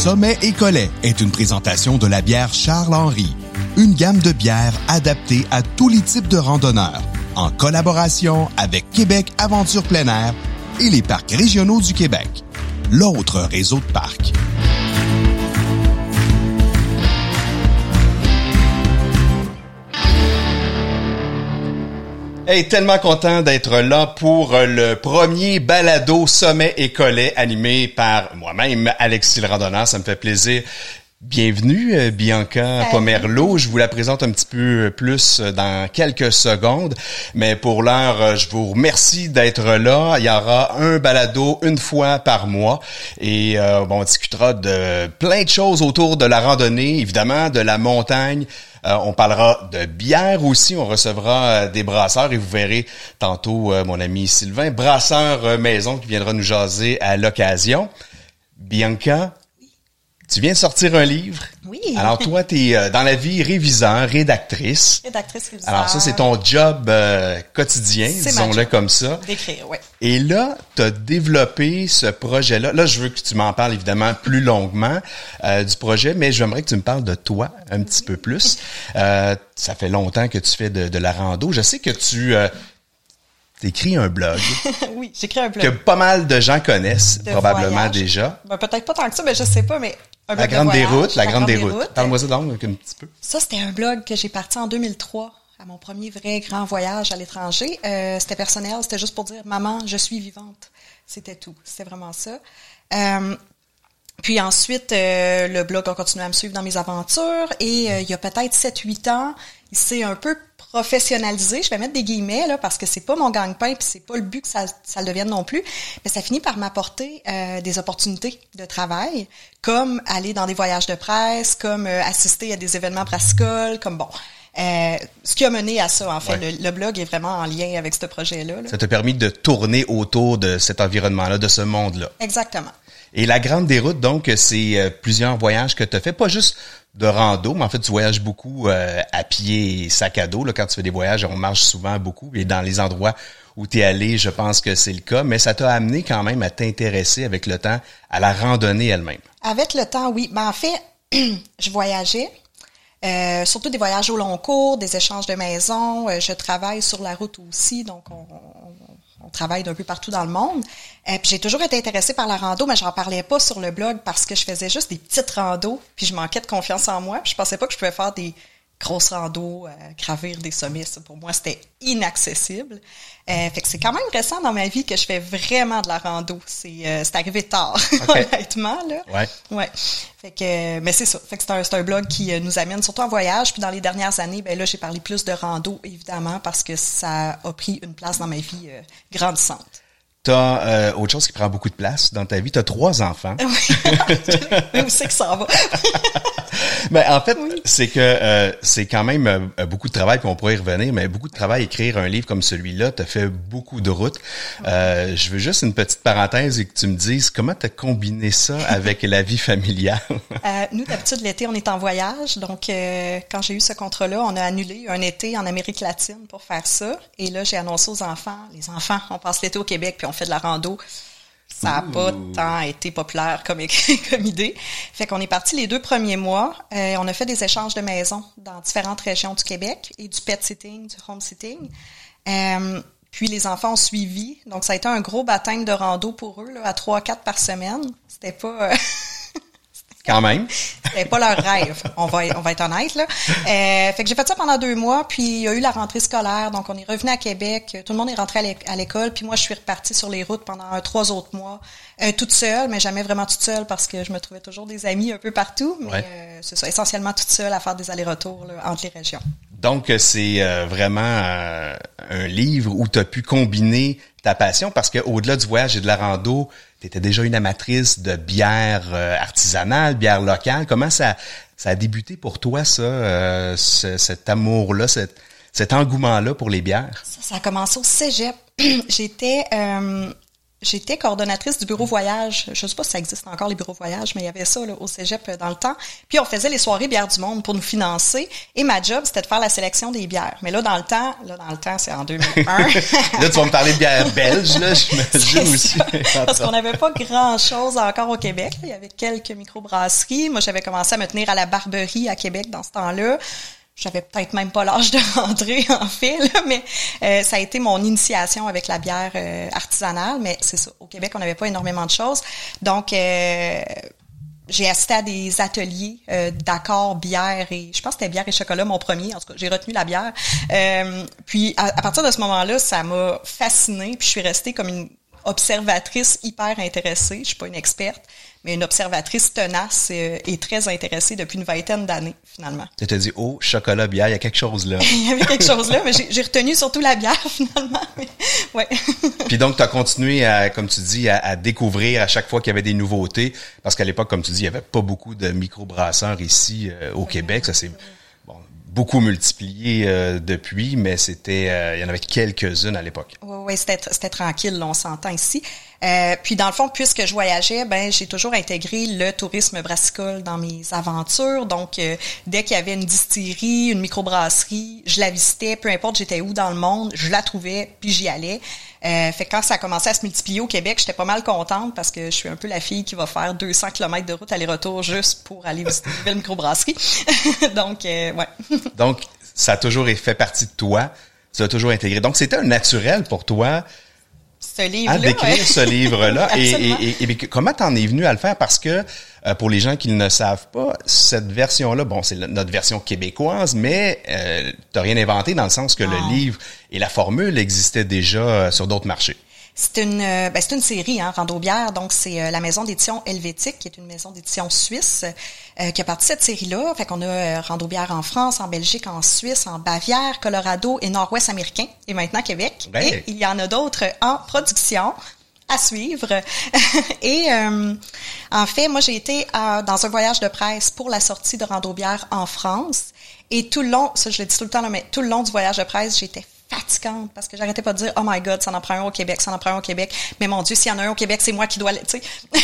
Sommet et Collet est une présentation de la bière Charles-Henri, une gamme de bières adaptée à tous les types de randonneurs, en collaboration avec Québec Aventure plein air et les parcs régionaux du Québec, l'autre réseau de parcs. Hey, tellement content d'être là pour le premier balado Sommet et Collet animé par moi-même, Alexis le randonneur. Ça me fait plaisir. Bienvenue, euh, Bianca Pomerleau. Je vous la présente un petit peu plus dans quelques secondes. Mais pour l'heure, euh, je vous remercie d'être là. Il y aura un balado une fois par mois. Et euh, bon, on discutera de plein de choses autour de la randonnée, évidemment, de la montagne, euh, on parlera de bière aussi. On recevra euh, des brasseurs et vous verrez tantôt euh, mon ami Sylvain, brasseur maison, qui viendra nous jaser à l'occasion. Bianca, tu viens de sortir un livre. Oui. Alors toi, tu es euh, dans la vie réviseur, rédactrice. Rédactrice, réviseur. Alors ça, c'est ton job euh, quotidien, disons-le comme ça. D'écrire, oui. Et là, tu as développé ce projet-là. Là, je veux que tu m'en parles évidemment plus longuement euh, du projet, mais j'aimerais que tu me parles de toi un petit peu plus. ça fait longtemps que tu fais de, de, la rando. Je sais que tu écrit un blog. oui, j'écris un blog. Que pas mal de gens connaissent probablement déjà. Ben, peut-être pas tant que ça, mais je sais pas, mais la grande déroute, la, grande, déroute. Parle-moi ça donc un petit peu. Ça, c'était un blog que j'ai parti en 2003 à mon premier vrai grand voyage à l'étranger. Euh, c'était personnel, c'était juste pour dire maman, je suis vivante. C'était tout. C'était vraiment ça. Euh, puis ensuite, euh, le blog a continué à me suivre dans mes aventures et euh, il y a peut-être 7-8 ans, il s'est un peu professionnalisé. Je vais mettre des guillemets là parce que c'est pas mon gang-pain puis c'est pas le but que ça, ça le devienne non plus. Mais ça finit par m'apporter euh, des opportunités de travail, comme aller dans des voyages de presse, comme assister à des événements brassicoles, comme bon. Euh, ce qui a mené à ça, en fait, le, blog est vraiment en lien avec ce projet-là. Ça t'a permis de tourner autour de cet environnement-là, de ce monde-là. Exactement. Et la Grande Déroute, donc, c'est euh, plusieurs voyages que tu as fait, pas juste de rando, mais en fait, tu voyages beaucoup euh, à pied et sac à dos. Là, quand tu fais des voyages, on marche souvent beaucoup. Et dans les endroits où tu es allé, je pense que c'est le cas. Mais ça t'a amené quand même à t'intéresser avec le temps à la randonnée elle-même. Avec le temps, oui. Ben, en fait, je voyageais. Euh, surtout des voyages au long cours, des échanges de maisons. je travaille sur la route aussi, donc on, on travaille d'un peu partout dans le monde. Euh, puis j'ai toujours été intéressée par la rando, mais j'en parlais pas sur le blog parce que je faisais juste des petites randos, puis je manquais de confiance en moi. Puis je pensais pas que je pouvais faire des grosses randos, euh, gravir des sommets. pour moi, c'était inaccessible. Euh, fait que c'est quand même récent dans ma vie que je fais vraiment de la rando. C'est euh, arrivé tard, honnêtement là. Ouais. Ouais. Fait que mais c'est ça. Fait que c'est un, un blog qui nous amène surtout en voyage. Puis dans les dernières années, ben là j'ai parlé plus de rando évidemment parce que ça a pris une place dans ma vie grandissante. T'as euh, autre chose qui prend beaucoup de place dans ta vie. T'as trois enfants. Oui. Où c'est que ça va? Ben, en fait, c'est que euh, c'est quand même euh, beaucoup de travail, puis on pourrait y revenir, mais beaucoup de travail écrire un livre comme celui-là. T'as fait beaucoup de routes. Euh, je veux juste une petite parenthèse et que tu me dises comment t'as combiné ça avec la vie familiale? nous, d'habitude, l'été, on est en voyage. Donc, quand j'ai eu ce contrat-là, on a annulé un été en Amérique latine pour faire ça. Et là, j'ai annoncé aux enfants, les enfants, on passe l'été au Québec, puis on fait de la rando. Ça n'a pas tant été populaire comme, comme idée. Fait qu'on est parti les deux premiers mois. Euh, on a fait des échanges de maisons dans différentes régions du Québec et du pet sitting, du home sitting. Euh, puis les enfants ont suivi. Donc ça a été un gros baptême de rando pour eux, là, à trois, quatre par semaine. C'était pas... Euh, quand même. C'était pas leur rêve, on va, on va être honnête. Là. Euh, fait que j'ai fait ça pendant deux mois, puis il y a eu la rentrée scolaire, donc on est revenu à Québec, tout le monde est rentré à l'école, puis moi je suis repartie sur les routes pendant trois autres mois, euh, toute seule, mais jamais vraiment toute seule parce que je me trouvais toujours des amis un peu partout, mais euh, c'est ça, essentiellement toute seule à faire des allers-retours entre les régions. Donc c'est euh, vraiment euh, un livre où tu as pu combiner ta passion parce que au-delà du voyage et de la rando, tu étais déjà une amatrice de bière euh, artisanale, bière locale. Comment ça, ça a débuté pour toi, ça, euh, cet amour-là, cet, cet engouement-là pour les bières? Ça, ça, a commencé au cégep. J'étais... Euh, j'étais coordonnatrice du bureau voyage. Je sais pas si ça existe encore les bureaux voyage, mais il y avait ça là, au cégep euh, dans le temps. Puis on faisait les soirées bières du monde pour nous financer. Et ma job, c'était de faire la sélection des bières. Mais là, dans le temps, là, dans le temps, c'est en 2001. là, tu vas me parler de bières belges, là, j'imagine aussi. Parce qu'on n'avait pas grand-chose encore au Québec. Il y avait quelques microbrasseries. Moi, j'avais commencé à me tenir à la Barberie à Québec dans ce temps-là j'avais peut-être même pas l'âge de rentrer en fait, mais euh, ça a été mon initiation avec la bière euh, artisanale. Mais c'est ça, au Québec, on n'avait pas énormément de choses. Donc, euh, j'ai assisté à des ateliers d'accord bière et je pense que c'était bière et chocolat mon premier. En tout cas, j'ai retenu la bière. puis à, à, partir de ce moment-là, ça m'a fascinée. Puis je suis restée comme une observatrice hyper intéressée. Je suis pas une experte mais une observatrice tenace euh, et très intéressée depuis une vingtaine d'années, finalement. Tu te dit, oh, chocolat, bière, il y a quelque chose là. il y avait quelque chose là, mais j'ai retenu surtout la bière, finalement. ouais. Puis donc, tu as continué, à, comme tu dis, à, découvrir à chaque fois qu'il y avait des nouveautés, parce qu'à l'époque, comme tu dis, il y avait pas beaucoup de microbrasseurs ici euh, au Québec. Ça, c'est beaucoup multiplié euh, depuis, mais c'était, il y en avait quelques-unes à l'époque. Oui, oui, c'était tranquille, on s'entend ici. Euh, puis dans le fond, puisque je voyageais, ben j'ai toujours intégré le tourisme brassicole dans mes aventures. Donc euh, dès qu'il y avait une distillerie, une microbrasserie, je la visitais, peu importe j'étais où dans le monde, je la trouvais, puis j'y allais. Euh, fait que quand ça a commencé à se multiplier au Québec, j'étais pas mal contente parce que je suis un peu la fille qui va faire 200 km de route aller-retour juste pour aller visiter une nouvelle microbrasserie. Donc euh, ouais. Donc ça a toujours fait partie de toi, ça a toujours intégré. Donc c'était un naturel pour toi ce livre-là. À décrire ce livre-là. et, et, comment t'en es venu à le faire? Parce que euh, pour les gens qui ne savent pas, cette version-là, bon, c'est notre version québécoise, mais euh, t'as rien inventé dans le sens que le livre et la formule existaient déjà euh, sur d'autres marchés. C'est une, euh, ben, c'est une série, hein, Rando-Bière. Donc, c'est euh, la maison d'édition Helvétique, qui est une maison d'édition suisse, euh, qui a parti de cette série-là. Fait qu'on a Rando-Bière en France, en Belgique, en Suisse, en Bavière, Colorado et Nord-Ouest américain, et maintenant Québec. Et il y en a d'autres en production à suivre. et en fait, moi, j'ai été dans un voyage de presse pour la sortie de Rando-Bière en France. Et tout le long, ça je le dis tout le temps, là, mais tout le long du voyage de presse, j'étais fatigante parce que j'arrêtais pas de dire oh my god ça en prend un au Québec ça en prend un au Québec. Mais mon dieu s'il y en a un au Québec c'est moi qui dois tu sais.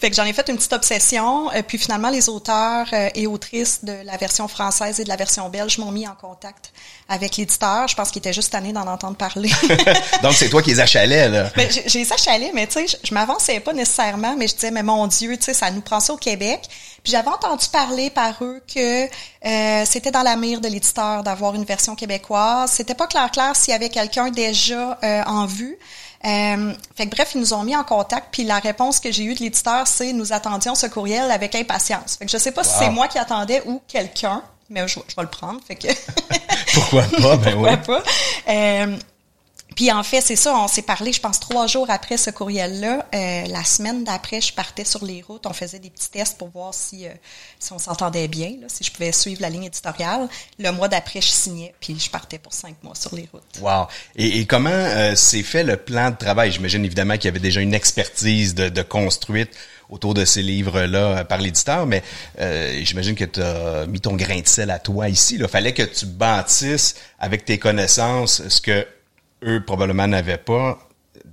Fait que j'en ai fait une petite obsession euh, puis finalement les auteurs euh, et autrices de la version française et de la version belge m'ont mis en contact avec l'éditeur. Je pense qu'il était juste tanné d'en entendre parler. Donc c'est toi qui les achalais là. J'ai les achalais mais tu sais je, m'avançais pas nécessairement mais je disais mais mon dieu tu sais ça nous prend ça au Québec. Puis j'avais entendu parler par eux que euh, c'était dans la mire de l'éditeur d'avoir une version québécoise. C'était pas clair clair s'il y avait quelqu'un déjà euh, en vue. Euh, fait que bref, ils nous ont mis en contact, puis la réponse que j'ai eue de l'éditeur, c'est nous attendions ce courriel avec impatience. Fait que je sais pas si c'est moi qui attendais ou quelqu'un, mais je, vais le prendre. Fait que pourquoi pas? Ben pourquoi pas? Euh, puis en fait, c'est ça, on s'est parlé, je pense, trois jours après ce courriel-là. Euh, la semaine d'après, je partais sur les routes, on faisait des petits tests pour voir si, euh, si on s'entendait bien, là, si je pouvais suivre la ligne éditoriale. Le mois d'après, je signais, puis je partais pour cinq mois sur les routes. Wow! Et, et comment euh, s'est fait le plan de travail? J'imagine évidemment qu'il y avait déjà une expertise de, de construite autour de ces livres-là par l'éditeur, mais euh, j'imagine que tu as mis ton grain de sel à toi ici. Il fallait que tu bâtisses avec tes connaissances ce que eux probablement n'avaient pas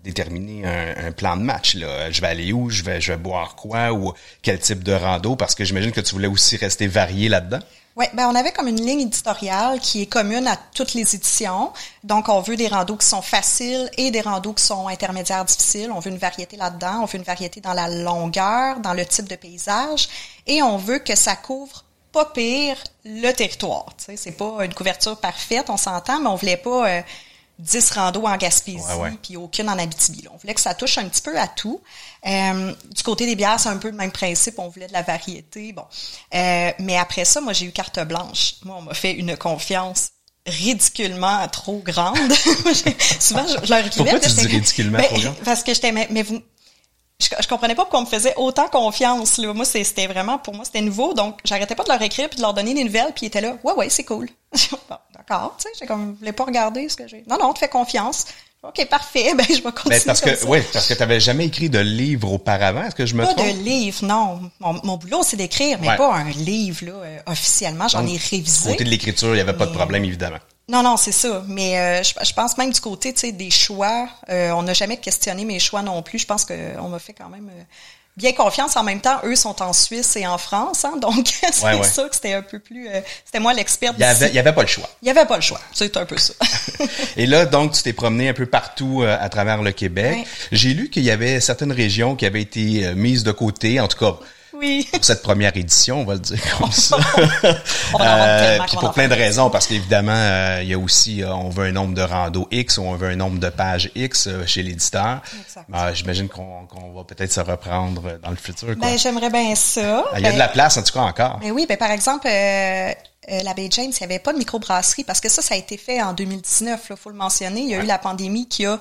déterminé un, plan de match. Là. Je vais aller où, je vais, je vais boire quoi? Ou quel type de rando, parce que j'imagine que tu voulais aussi rester varié là-dedans. Oui, ben on avait comme une ligne éditoriale qui est commune à toutes les éditions. Donc, on veut des randos qui sont faciles et des randos qui sont intermédiaires difficiles. On veut une variété là-dedans. On veut une variété dans la longueur, dans le type de paysage. Et on veut que ça couvre pas pire le territoire. Tu sais, c'est pas une couverture parfaite, on s'entend, mais on voulait pas... Euh, 10 randos en Gaspésie, puis aucune en Abitibi. On voulait que ça touche un petit peu à tout. Euh, du côté des bières, c'est un peu le même principe. On voulait de la variété. Bon, euh, mais après ça, moi, j'ai eu carte blanche. Moi, on m'a fait une confiance ridiculement trop grande. souvent, je, leur écrivais. Pourquoi tu dis ridiculement trop grande? Parce que j'étais, mais, vous, je, je, comprenais pas pourquoi on me faisait autant confiance. Là. Moi, c'était vraiment, pour moi, c'était nouveau. Donc, j'arrêtais pas de leur écrire puis de leur donner des nouvelles. Puis ils étaient là, ouais, ouais, c'est cool. d'accord, tu sais, j'ai comme, je voulais pas regarder ce que j'ai. Non, non, tu fais confiance. OK, parfait, ben je vais continuer. parce que, oui, parce que tu n'avais jamais écrit de livre auparavant, est-ce que je me pas trompe? Pas de livre, non. Mon, boulot, c'est d'écrire, mais pas un livre, là, euh, officiellement. J'en ai révisé. Côté de l'écriture, il n'y avait pas de problème, évidemment. Non, non, c'est ça. Mais euh, je, pense même du côté, tu sais, des choix, euh, on n'a jamais questionné mes choix non plus. Je pense qu'on m'a fait quand même euh, bien confiance. En même temps, eux sont en Suisse et en France, hein, donc c'est ça que c'était un peu plus. c'était moi l'experte. Il y avait, il y avait pas le choix. Il y avait pas le choix. C'est un peu ça. et là, donc, tu t'es promené un peu partout à travers le Québec. J'ai lu qu'il y avait certaines régions qui avaient été mises de côté, en tout cas oui. Pour cette première édition, on va le dire comme ça. euh, puis pour plein de raisons, parce qu'évidemment, euh, il y a aussi, euh, on veut un nombre de rando X ou on veut un nombre de pages X chez l'éditeur. J'imagine qu'on va peut-être se reprendre dans le futur. Ben, j'aimerais bien ça. Il y a de la place, en tout cas, encore. Ben oui, ben par exemple, la Bay James, il n'y avait pas de microbrasserie parce que ça, ça a été fait en 2019, il faut le mentionner. Il y a eu la pandémie qui a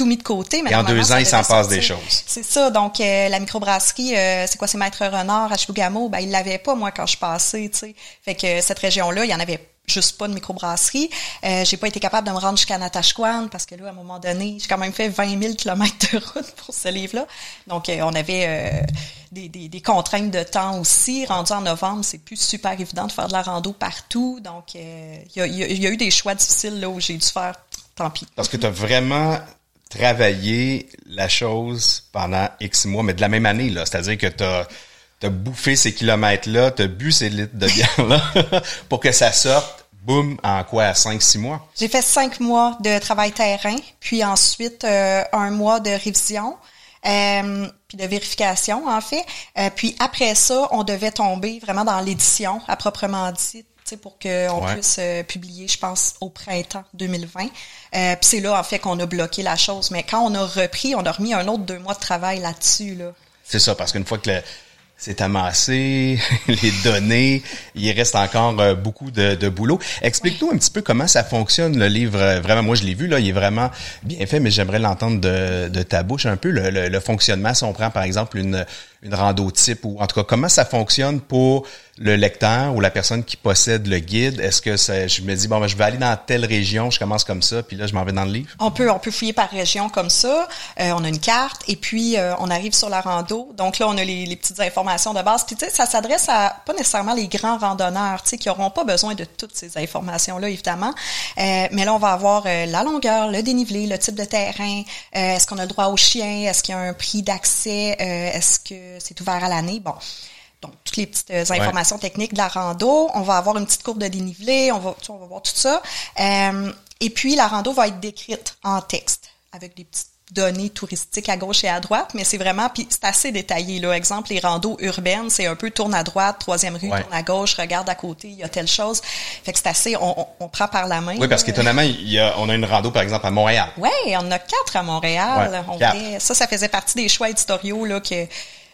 tout mis de côté. Mais Et en deux ans, il s'en passe des choses. C'est ça. Donc, euh, la microbrasserie, euh, c'est quoi, c'est Maître Renard à Chibougamau, ben, il l'avait pas, moi, quand je passais, tu sais. Fait que cette région-là, il y en avait juste pas de microbrasserie. Euh, j'ai pas été capable de me rendre jusqu'à Natashquan parce que là, à un moment donné, j'ai quand même fait 20 000 kilomètres de route pour ce livre-là. Donc, euh, on avait des, des, des, contraintes de temps aussi. Rendu en novembre, c'est plus super évident de faire de la rando partout. Donc, il y a, y, a, eu des choix difficiles là où j'ai dû faire tant pis. Parce que tu as vraiment travailler la chose pendant X mois, mais de la même année, là. C'est-à-dire que tu as, bouffé ces kilomètres-là, tu as bu ces litres de bière-là pour que ça sorte, boum, en quoi, à 5-6 mois? J'ai fait cinq mois de travail terrain, puis ensuite euh, un mois de révision. Euh, puis de vérification en fait. Euh, puis après ça, on devait tomber vraiment dans l'édition à proprement dit pour qu'on puisse euh, publier, je pense, au printemps 2020. Euh, puis c'est là, en fait, qu'on a bloqué la chose. Mais quand on a repris, on a remis un autre deux mois de travail là-dessus. Là. C'est ça, parce qu'une fois que c'est amassé, les données, il reste encore euh, beaucoup de, de boulot. Explique-nous un petit peu comment ça fonctionne le livre. Vraiment, moi je l'ai vu là, il est vraiment bien fait, mais j'aimerais l'entendre de, de ta bouche un peu le, le, fonctionnement. Si on prend par exemple une une rando type ou en tout cas comment ça fonctionne pour le lecteur ou la personne qui possède le guide, est-ce que ça, je me dis bon ben, je vais aller dans telle région, je commence comme ça, puis là je m'en vais dans le livre? On peut on peut fouiller par région comme ça. Euh, on a une carte et puis euh, on arrive sur la rando. Donc là on a les, petites informations de base. Tu sais ça s'adresse à pas nécessairement les grands randonneurs, tu sais qui auront pas besoin de toutes ces informations là évidemment. Euh, mais là on va avoir la longueur, le dénivelé, le type de terrain, est-ce qu'on a le droit au chien, est-ce qu'il y a un prix d'accès, est-ce que c'est ouvert à l'année. Bon, donc, toutes les petites euh, informations techniques de la rando. On va avoir une petite courbe de dénivelé, on va, on va voir tout ça. Euh, et puis, la rando va être décrite en texte avec des petites données touristiques à gauche et à droite, mais c'est vraiment, puis c'est assez détaillé. Là. Exemple, les randos urbaines, c'est un peu tourne à droite, troisième rue, tourne à gauche, regarde à côté, il y a telle chose. Fait que c'est assez, on, on, prend par la main. Oui, parce qu'étonnamment, il y a, on a une rando, par exemple, à Montréal. Oui, on a quatre à Montréal. ça, ça faisait partie des choix éditoriaux là, que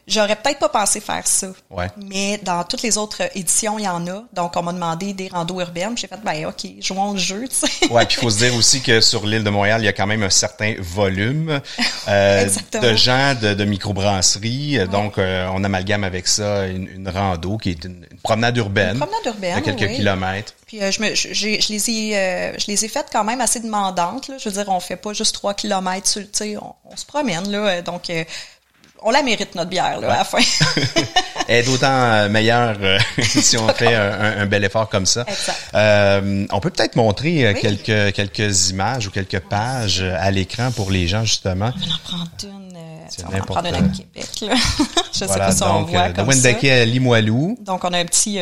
J'aurais peut-être pas pensé faire ça. Ouais. Mais dans toutes les autres éditions, il y en a. Donc, on m'a demandé des randos urbaines. J'ai fait, ben, OK, jouons le jeu, tu sais. Ouais, puis il faut se dire aussi que sur l'île de Montréal, il y a quand même un certain volume euh, de gens de, de microbrasserie. Donc, euh, on amalgame avec ça une, une rando qui est une, promenade urbaine. Une promenade urbaine, De quelques kilomètres. Puis euh, je, me, je, je, les ai, euh, je les ai faites quand même assez demandantes. Là. Je veux dire, on fait pas juste trois kilomètres, tu sais, on, on, se promène là. Donc, on la mérite notre bière là, à la fin. Elle est d'autant euh, meilleure euh, si on fait un, bel effort comme ça. Euh, on peut peut-être montrer quelques quelques images ou quelques pages à l'écran pour les gens justement. On en prendre une. on va en prendre une à Québec. Là. Je sais pas si on donc, voit comme ça. à Limoilou. Donc on a un petit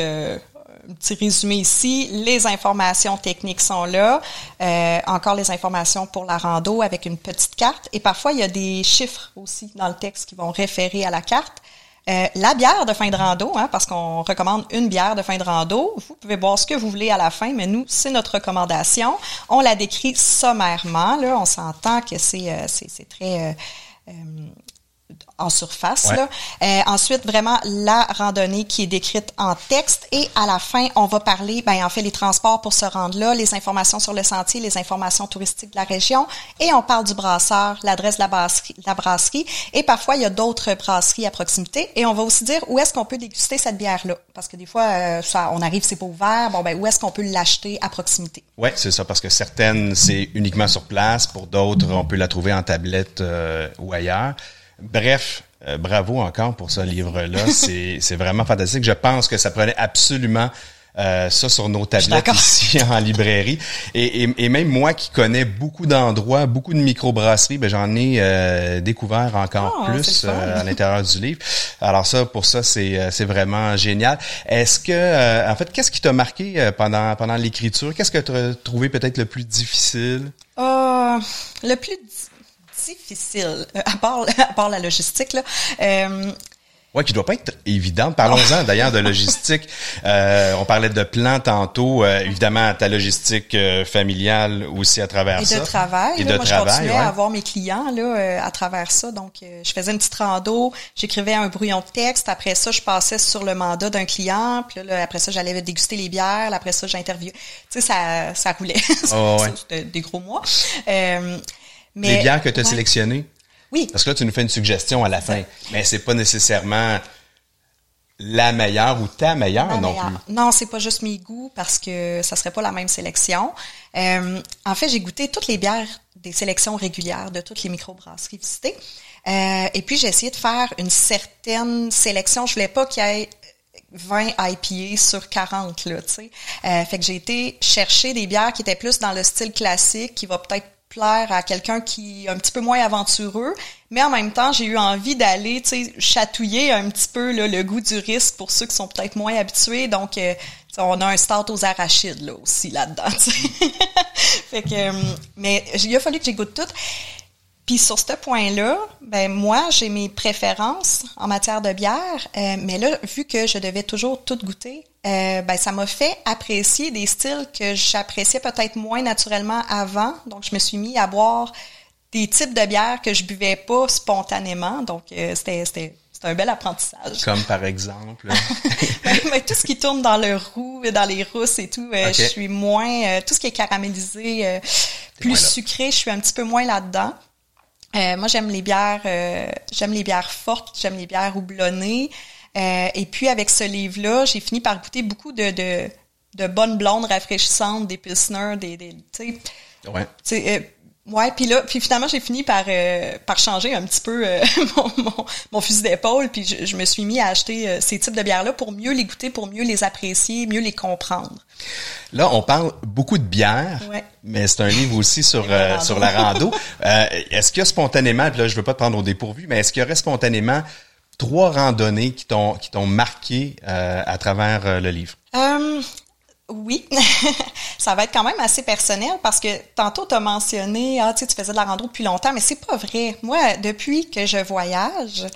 petit résumé ici. Les informations techniques sont là. Euh, encore les informations pour la rando avec une petite carte. Et parfois, il y a des chiffres aussi dans le texte qui vont référer à la carte. Euh, la bière de fin de rando, hein, parce qu'on recommande une bière de fin de rando. Vous pouvez boire ce que vous voulez à la fin, mais nous, c'est notre recommandation. On la décrit sommairement. Là, on s'entend que c'est euh, c'est très euh, en surface. Là. Euh, ensuite, vraiment la randonnée qui est décrite en texte. Et à la fin, on va parler, ben, en fait, les transports pour se rendre là, les informations sur le sentier, les informations touristiques de la région. Et on parle du brasseur, l'adresse de la brasserie, la brasserie. Et parfois, il y a d'autres brasseries à proximité. Et on va aussi dire où est-ce qu'on peut déguster cette bière-là. Parce que des fois, euh, ça, on arrive, c'est pas ouvert. Bon, ben, où est-ce qu'on peut l'acheter à proximité? Oui, c'est ça. Parce que certaines, c'est uniquement sur place. Pour d'autres, on peut la trouver en tablette euh, ou ailleurs. Bref, euh, bravo encore pour ce livre-là. c'est vraiment fantastique. Je pense que ça prenait absolument euh, ça sur nos tablettes ici en librairie. Et, et, même moi qui connais beaucoup d'endroits, beaucoup de microbrasseries, ben j'en ai euh, découvert encore ah, plus euh, à l'intérieur du livre. Alors ça, pour ça, c'est c'est vraiment génial. Est-ce que, en fait, qu'est-ce qui t'a marqué pendant pendant l'écriture? Qu'est-ce que tu as trouvé peut-être le plus difficile? Le plus difficile, à part, à part la logistique, là, Ouais, qui doit pas être évidente. Parlons-en d'ailleurs de logistique. Euh, on parlait de plan tantôt. Euh, évidemment, ta logistique euh, familiale aussi à travers ça. Et de travail. Et de Moi, travail, je continuais à avoir mes clients là à travers ça. Donc, je faisais une petite rando, j'écrivais un brouillon de texte. Après ça, je passais sur le mandat d'un client. Puis là, après ça, j'allais déguster les bières. après ça, j'interviewais. Tu sais, ça, ça roulait. Oh, des gros mois. Mais, les bières que tu as sélectionnées? Oui. Parce que là, tu nous fais une suggestion à la fin, mais c'est pas nécessairement la meilleure ou ta meilleure non plus. Non, c'est pas juste mes goûts parce que ça serait pas la même sélection. Euh, en fait, j'ai goûté toutes les bières des sélections régulières de toutes les microbrasseries visitées. Euh, et puis j'ai essayé de faire une certaine sélection. Je voulais pas qu'il y ait 20 IPA sur 40 là, tu sais. Euh, fait que j'ai été chercher des bières qui étaient plus dans le style classique, qui va peut-être plaire à quelqu'un qui est un petit peu moins aventureux, mais en même temps, j'ai eu envie d'aller, tu sais, chatouiller un petit peu le goût du risque pour ceux qui sont peut-être moins habitués. Donc, euh, on a un start aux arachides là aussi là-dedans. fait que, euh, mais il a fallu que j'écoute tout. Puis sur ce point-là, ben moi, j'ai mes préférences en matière de bière, euh, mais là, vu que je devais toujours tout goûter, euh, ben ça m'a fait apprécier des styles que j'appréciais peut-être moins naturellement avant. Donc, je me suis mis à boire des types de bières que je buvais pas spontanément. Donc, euh, c'était c'était un bel apprentissage. Comme par exemple. mais tout ce qui tourne dans le roux, dans les rousses et tout, je suis moins. tout ce qui est caramélisé, plus sucré, je suis un petit peu moins là-dedans. Euh, moi, j'aime les bières, euh, j'aime les bières fortes, j'aime les bières houblonnées. Euh, et puis, avec ce livre-là, j'ai fini par goûter beaucoup de, de, de bonnes blondes rafraîchissantes, des pilsners, des, des tu sais. Ouais. Euh, ouais, puis là, puis finalement, j'ai fini par euh, par changer un petit peu mon, mon, mon, fusil d'épaule, puis je, je, me suis mis à acheter ces types de bières-là pour mieux les goûter, pour mieux les apprécier, mieux les comprendre. Là, on parle beaucoup de bière, mais c'est un livre aussi sur euh, sur la rando. Euh, est-ce qu'il y a spontanément, puis là, je veux pas te prendre au dépourvu, mais est-ce qu'il y aurait spontanément trois randonnées qui t'ont qui t'ont marqué euh, à travers le livre? Oui, ça va être quand même assez personnel parce que tantôt tu as mentionné ah tu sais tu faisais de la rando depuis longtemps mais c'est pas vrai. Moi depuis que je voyage,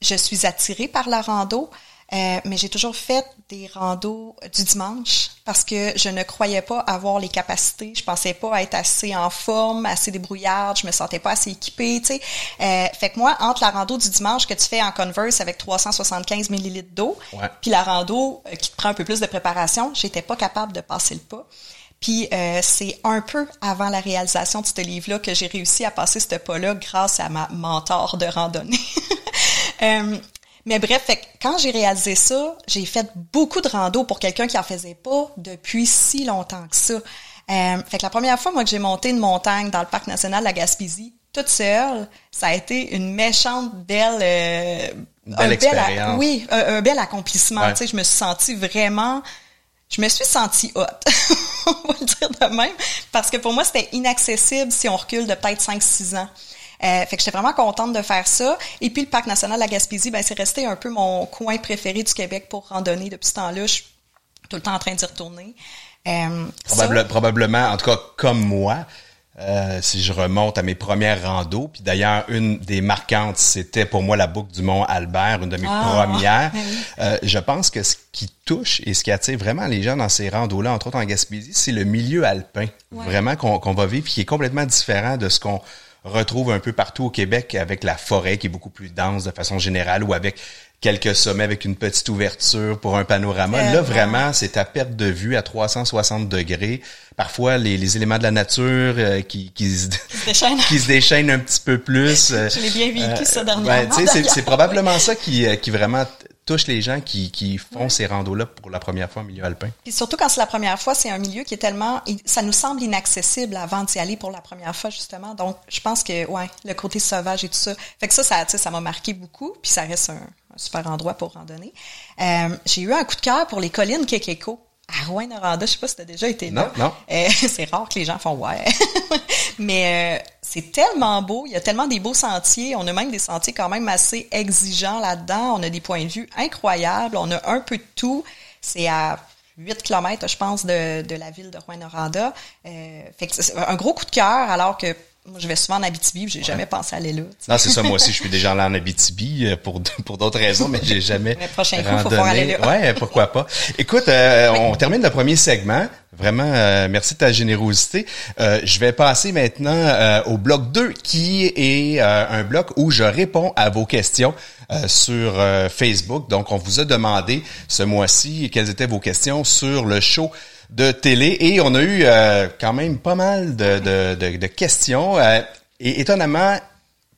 je suis attirée par la rando. Euh, mais j'ai toujours fait des randos du dimanche parce que je ne croyais pas avoir les capacités. Je pensais pas être assez en forme, assez débrouillarde. Je me sentais pas assez équipée, tu sais. Euh, fait que moi, entre la rando du dimanche que tu fais en Converse avec 375 millilitres d'eau, puis la rando euh, qui te prend un peu plus de préparation, j'étais pas capable de passer le pas. Puis euh, c'est un peu avant la réalisation de ce livre-là que j'ai réussi à passer ce pas-là grâce à ma mentor de randonnée. euh, mais bref, fait, quand j'ai réalisé ça, j'ai fait beaucoup de rando pour quelqu'un qui en faisait pas depuis si longtemps que ça. Euh, fait que la première fois, moi, que j'ai monté une montagne dans le parc national de la Gaspésie, toute seule, ça a été une méchante belle... Euh, belle expérience. oui, un, bel accomplissement. Tu sais, je me suis sentie vraiment... Je me suis sentie haute, on va le dire de même, parce que pour moi, c'était inaccessible si on recule de peut-être 5-6 ans. Euh, fait que j'étais vraiment contente de faire ça. Et puis le parc national de la Gaspésie, ben c'est resté un peu mon coin préféré du Québec pour randonner depuis ce temps-là. Je suis tout le temps en train d'y retourner. Euh, probablement, en tout cas comme moi. Euh, si je remonte à mes premières randos, puis d'ailleurs une des marquantes, c'était pour moi la boucle du Mont Albert, une de mes ah, premières. Ben euh, je pense que ce qui touche et ce qui attire vraiment les gens dans ces randos-là, entre autres en Gaspésie, c'est le milieu alpin, vraiment qu'on va vivre, qui est complètement différent de ce qu'on retrouve un peu partout au Québec avec la forêt qui est beaucoup plus dense de façon générale ou avec quelques sommets avec une petite ouverture pour un panorama. Là, vraiment, c'est à perte de vue à 360 degrés. Parfois, les, les éléments de la nature euh, qui, qui, se, qui se déchaînent un petit peu plus. Je l'ai bien vécu, ça, euh, dernièrement. Ben, c'est probablement ça qui, euh, qui vraiment touche les gens qui, qui font ces randos-là pour la première fois au milieu alpin. Puis surtout quand c'est la première fois, c'est un milieu qui est tellement, ça nous semble inaccessible avant d'y aller pour la première fois justement. Donc je pense que ouais, le côté sauvage et tout ça, fait que ça, ça, ça m'a marqué beaucoup. Puis ça reste un, super endroit pour randonner. Euh, j'ai eu un coup de cœur pour les collines Kekeko. À Rouen-Noranda, je sais pas si tu as déjà été là. Non, non. Euh, c'est rare que les gens font ouais. Mais euh, c'est tellement beau, il y a tellement des beaux sentiers, on a même des sentiers quand même assez exigeants là-dedans, on a des points de vue incroyables, on a un peu de tout. C'est à 8 km, je pense, de, de la ville de Rouen-Noranda. Euh, fait que c'est un gros coup de cœur, alors que moi, je vais souvent en Abitibi, j'ai jamais pensé aller là. Non, c'est ça. Moi aussi, je suis déjà allé en Abitibi euh, pour pour d'autres raisons, mais j'ai jamais. Le prochain coup, faut pouvoir aller là. Ouais, pourquoi pas. Écoute, euh, on termine le premier segment. Vraiment, euh, merci de ta générosité. je vais passer maintenant au bloc 2, qui est un bloc où je réponds à vos questions. sur Facebook. Donc, on vous a demandé ce mois-ci quelles étaient vos questions sur le show de télé et on a eu euh, quand même pas mal de, de, de, questions euh, et étonnamment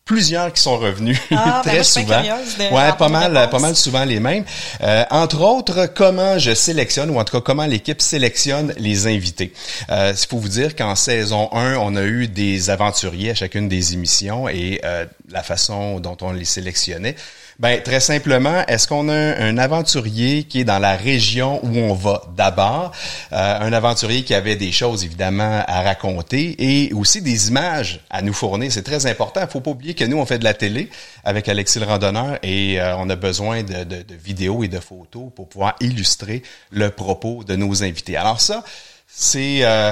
plusieurs qui sont revenus ah, ben très souvent. ouais, pas mal, pas mal souvent les mêmes. Euh, entre autres, comment je sélectionne ou en tout cas comment l'équipe sélectionne les invités. Euh, Il faut vous dire qu'en saison 1, on a eu des aventuriers à chacune des émissions et la façon dont on les sélectionnait. Ben très simplement, est-ce qu'on a un, aventurier qui est dans la région où on va d'abord, euh, un aventurier qui avait des choses évidemment à raconter et aussi des images à nous fournir. C'est très important. Il faut pas oublier que nous on fait de la télé avec Alexis le randonneur et euh, on a besoin de, de, de vidéos et de photos pour pouvoir illustrer le propos de nos invités. Alors ça, c'est euh,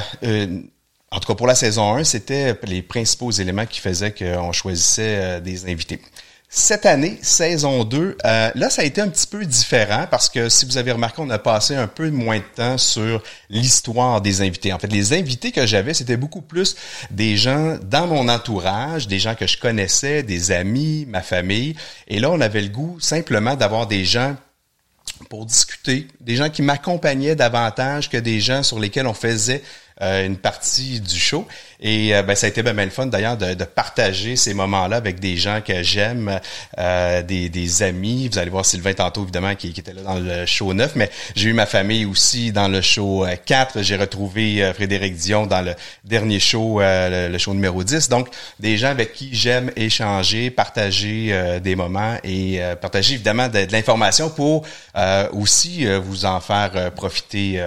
en tout cas, pour la saison 1, c'était les principaux éléments qui faisaient qu'on choisissait des invités. Cette année, saison 2, euh, là, ça a été un petit peu différent parce que si vous avez remarqué, on a passé un peu moins de temps sur l'histoire des invités. En fait, les invités que j'avais, c'était beaucoup plus des gens dans mon entourage, des gens que je connaissais, des amis, ma famille. Et là, on avait le goût simplement d'avoir des gens pour discuter, des gens qui m'accompagnaient davantage que des gens sur lesquels on faisait euh, une partie du show. Et euh, ben, ça a été bien, le fun d'ailleurs de, de, partager ces moments-là avec des gens que j'aime, euh, des, des, amis. Vous allez voir Sylvain tantôt, évidemment, qui, qui, était là dans le show 9, mais j'ai eu ma famille aussi dans le show 4. J'ai retrouvé Frédéric Dion dans le dernier show, le, show numéro 10. Donc, des gens avec qui j'aime échanger, partager des moments et partager évidemment de, de l'information pour aussi vous en faire profiter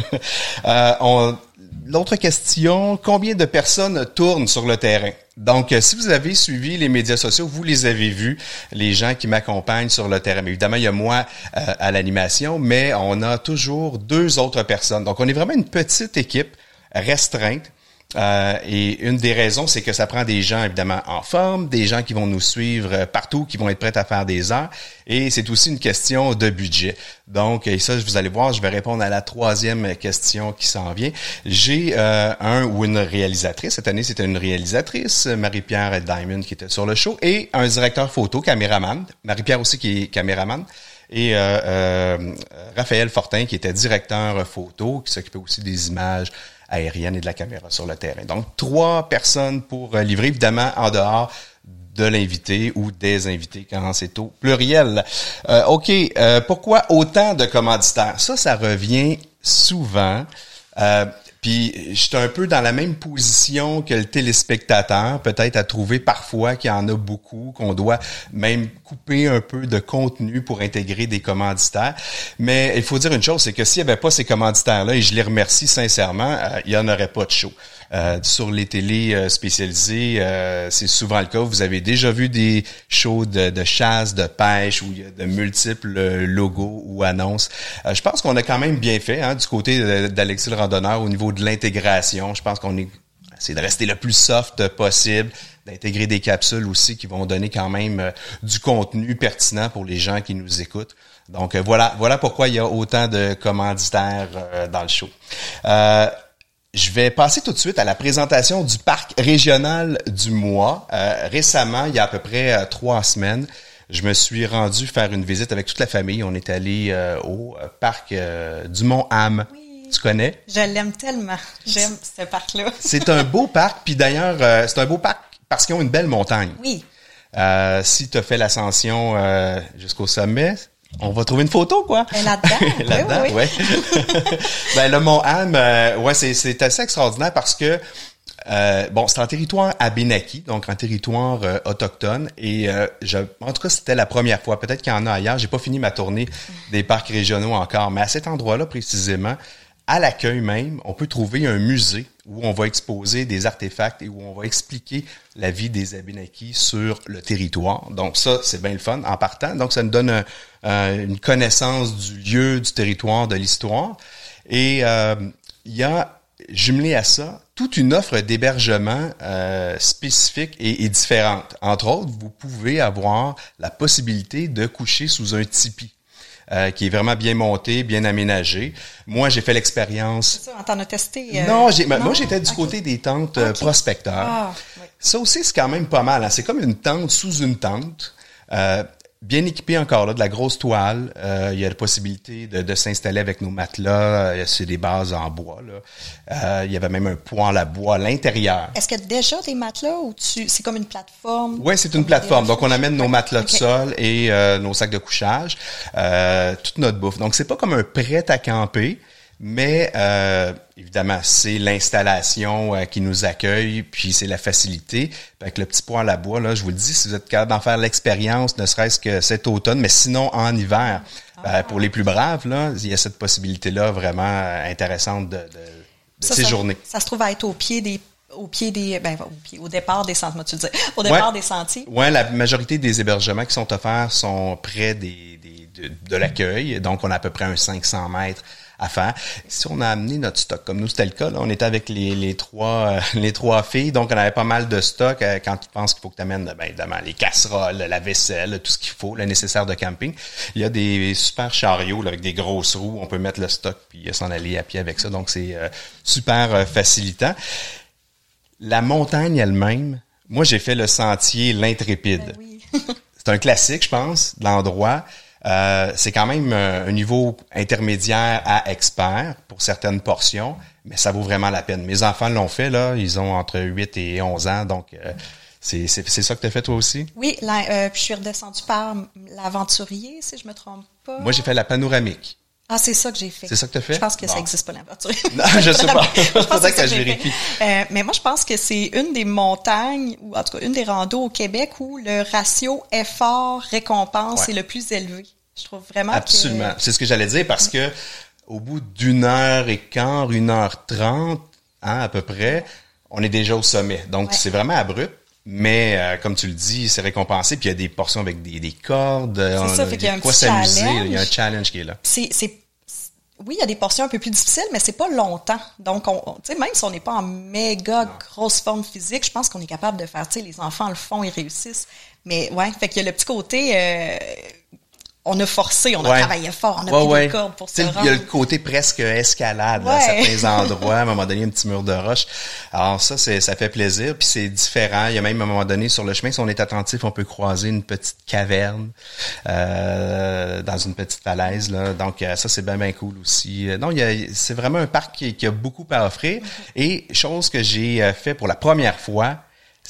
euh, L'autre question, combien de personnes tournent sur le terrain? Donc, euh, si vous avez suivi les médias sociaux, vous les avez vus, les gens qui m'accompagnent sur le terrain. évidemment, il y a moi euh, à l'animation, mais on a toujours deux autres personnes. Donc, on est vraiment une petite équipe restreinte euh, et une des raisons, c'est que ça prend des gens évidemment en forme, des gens qui vont nous suivre euh, partout, qui vont être prêts à faire des heures. Et c'est aussi une question de budget. Donc, et ça, vous allez voir, je vais répondre à la troisième question qui s'en vient. J'ai euh, un ou une réalisatrice. Cette année, c'était une réalisatrice, Marie-Pierre Diamond, qui était sur le show, et un directeur photo, caméraman. Marie-Pierre aussi qui est caméraman et Raphaël Fortin qui était directeur photo, qui s'occupait aussi des images aérienne et de la caméra sur le terrain. Donc, trois personnes pour euh, livrer, évidemment, en dehors de l'invité ou des invités quand c'est au pluriel. Euh, OK, euh, pourquoi autant de commanditaires? Ça, ça revient souvent. Euh, puis j'étais un peu dans la même position que le téléspectateur, peut-être à trouver parfois qu'il y en a beaucoup, qu'on doit même couper un peu de contenu pour intégrer des commanditaires. Mais il faut dire une chose, c'est que s'il n'y avait pas ces commanditaires-là, et je les remercie sincèrement, euh, il n'y en aurait pas de show. Euh, sur les télés euh, spécialisées, euh, c'est souvent le cas. Vous avez déjà vu des shows de, de, chasse, de pêche, où il y a de multiples logos ou annonces. je pense qu'on a quand même bien fait hein, du côté d'Alexis le randonneur au niveau de l'intégration. Je pense qu'on est c'est de rester le plus soft possible, d'intégrer des capsules aussi qui vont donner quand même du contenu pertinent pour les gens qui nous écoutent. Donc voilà, voilà pourquoi il y a autant de commanditaires dans le show. Je vais passer tout de suite à la présentation du parc régional du mois. Euh, récemment, il y a à peu près euh, trois semaines, je me suis rendu faire une visite avec toute la famille. On est allé euh, au parc du Mont Ham. Tu connais? Je l'aime tellement. J'aime ce parc-là. c'est un beau parc, puis d'ailleurs, c'est un beau parc parce qu'ils ont une belle montagne. Oui. si tu as fait l'ascension jusqu'au sommet, on va trouver une photo, quoi. Là-dedans. Là-dedans, oui. ben, le Mont Ham, euh, ouais, c'est, assez extraordinaire parce que Euh, bon, c'est un territoire abénaki, donc un territoire euh, autochtone. Et euh, je, en tout cas, c'était la première fois. Peut-être qu'il y en a ailleurs. J'ai pas fini ma tournée des parcs régionaux encore, mais à cet endroit-là précisément, à l'accueil même, on peut trouver un musée où on va exposer des artefacts et où on va expliquer la vie des Abénakis sur le territoire. Donc ça, c'est bien le fun en partant. Donc ça nous donne une connaissance du lieu, du territoire, de l'histoire. Et euh, il y a jumelé à ça toute une offre d'hébergement euh, spécifique et, et, différente. Entre autres, vous pouvez avoir la possibilité de coucher sous un tipi. Euh, qui est vraiment bien monté, bien aménagé. Moi, j'ai fait l'expérience. Ça, t'en as testé? Euh... Non, j'ai, moi, j'étais du côté des tentes euh, okay. prospecteurs. Ah, oui. Ça aussi, c'est quand même pas mal. Hein. C'est comme une tente sous une tente. Euh, bien équipé encore là, de la grosse toile. Euh, il y a la possibilité de, de s'installer avec nos matelas. Euh, c'est des bases en bois. Là. Euh, il y avait même un poêle à bois à l'intérieur. Est-ce a déjà des matelas ou tu c'est comme une plateforme? Oui, c'est une plateforme. Donc on amène nos matelas okay. de sol et euh, nos sacs de couchage, euh, toute notre bouffe. Donc c'est pas comme un prêt à camper. Mais euh, évidemment, c'est l'installation euh, qui nous accueille, puis c'est la facilité. Avec le petit poêle à bois, là, je vous le dis, si vous êtes capable d'en faire l'expérience, ne serait-ce que cet automne, mais sinon en hiver, ah. pour les plus braves, là, il y a cette possibilité-là vraiment euh, intéressante de, de, de ça, séjourner. Ça, ça, se trouve à être au pied des au pied des ben, au, pied, au départ des sentiers, tu dis, au départ ouais. des sentiers. Ouais, la majorité des hébergements qui sont offerts sont près des, des de, de l'accueil, donc on a à peu près un 500 mètres à faire. Si on a amené notre stock, comme nous c'était le cas, là, on était avec les, les trois euh, les trois filles, donc on avait pas mal de stock. Euh, quand tu penses qu'il faut que tu amènes ben, évidemment les casseroles, la vaisselle, tout ce qu'il faut, le nécessaire de camping, il y a des super chariots là, avec des grosses roues, on peut mettre le stock puis s'en aller à pied avec ça, donc c'est euh, super facilitant. La montagne elle-même, moi j'ai fait le sentier l'intrépide. Ben oui. c'est un classique, je pense, de l'endroit. Euh, c'est quand même un niveau intermédiaire à expert pour certaines portions, mais ça vaut vraiment la peine. Mes enfants l'ont fait, là, ils ont entre 8 et 11 ans, donc euh, c'est ça que tu as fait toi aussi? Oui, là, euh, puis je suis redescendue par l'aventurier, si je me trompe pas. Moi, j'ai fait la panoramique. Ah, c'est ça que j'ai fait. C'est ça que tu as fait? Je pense que bon. ça n'existe pas, l'aventure. Non, je sais pas. je pense que, que je vérifie. Euh, mais moi, je pense que c'est une des montagnes, ou en tout cas une des randos au Québec où le ratio effort-récompense Ouais. est le plus élevé. Je trouve vraiment Absolument. que... C'est ce que j'allais dire parce que au bout d'une heure et quart, une heure trente, hein, à peu près, on est déjà au sommet. Donc, Ouais. c'est vraiment abrupt. Mais euh, comme tu le dis, c'est récompensé. Puis il y a des portions avec des, des cordes. on ça, fait qu'il y a un quoi s'amuser. Il y a un challenge. qui est là. c'est c'est oui, il y a des portions un peu plus difficiles, mais c'est pas longtemps. Donc, on, on- tu sais, même si on n'est pas en méga grosse forme physique, je pense qu'on est capable de faire, tu sais, les enfants le font, ils réussissent. Mais ouais, fait qu'il y a le petit côté, euh, on a forcé, on a Ouais. travaillé fort, on a Ouais, pris ouais. des cordes pour se Il y a rendre. le côté presque escalade là, à certains endroits. À un moment donné, un petit mur de roche. Alors ça, c'est ça fait plaisir. Puis c'est différent. Il y a même à un moment donné sur le chemin, si on est attentif, on peut croiser une petite caverne euh, dans une petite falaise. Là. Donc euh, ça, c'est bien bien cool aussi. Non, il y a- c'est vraiment un parc qui, qui a beaucoup à offrir. Et chose que j'ai euh, fait pour la première fois.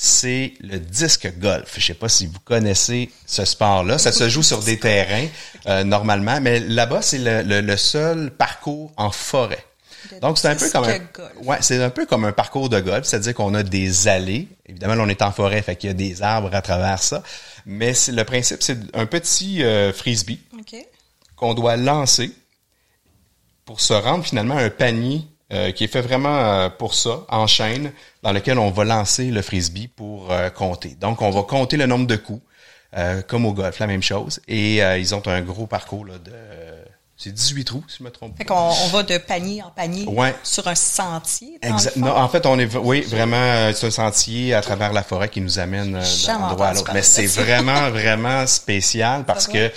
C'est le disque golf. Je sais pas si vous connaissez ce sport-là. Ça se joue sur des terrains euh, normalement, mais là-bas c'est le, le- le seul parcours en forêt. Le Donc c'est un peu comme un, golf. ouais, c'est un peu comme un parcours de golf, c'est-à-dire qu'on a des allées. Évidemment, là, on est en forêt, fait qu'il y a des arbres à travers ça. Mais c'est le principe, c'est un petit euh, frisbee qu'on doit lancer pour se rendre finalement à un panier euh, qui est fait vraiment euh, pour ça, en chaîne, dans lequel on va lancer le frisbee pour euh, compter. Donc, on va compter le nombre de coups, euh, comme au golf, la même chose. Et euh, ils ont un gros parcours là, de... c'est 18 trous, si je me trompe Fait pas. qu'on on va de panier en panier Ouais. sur un sentier. dans le Exact. fond. Non, en fait, on est, oui, vraiment, euh, c'est un sentier à travers la forêt qui nous amène d'un endroit à l'autre. Mais c'est vraiment, vraiment spécial parce que.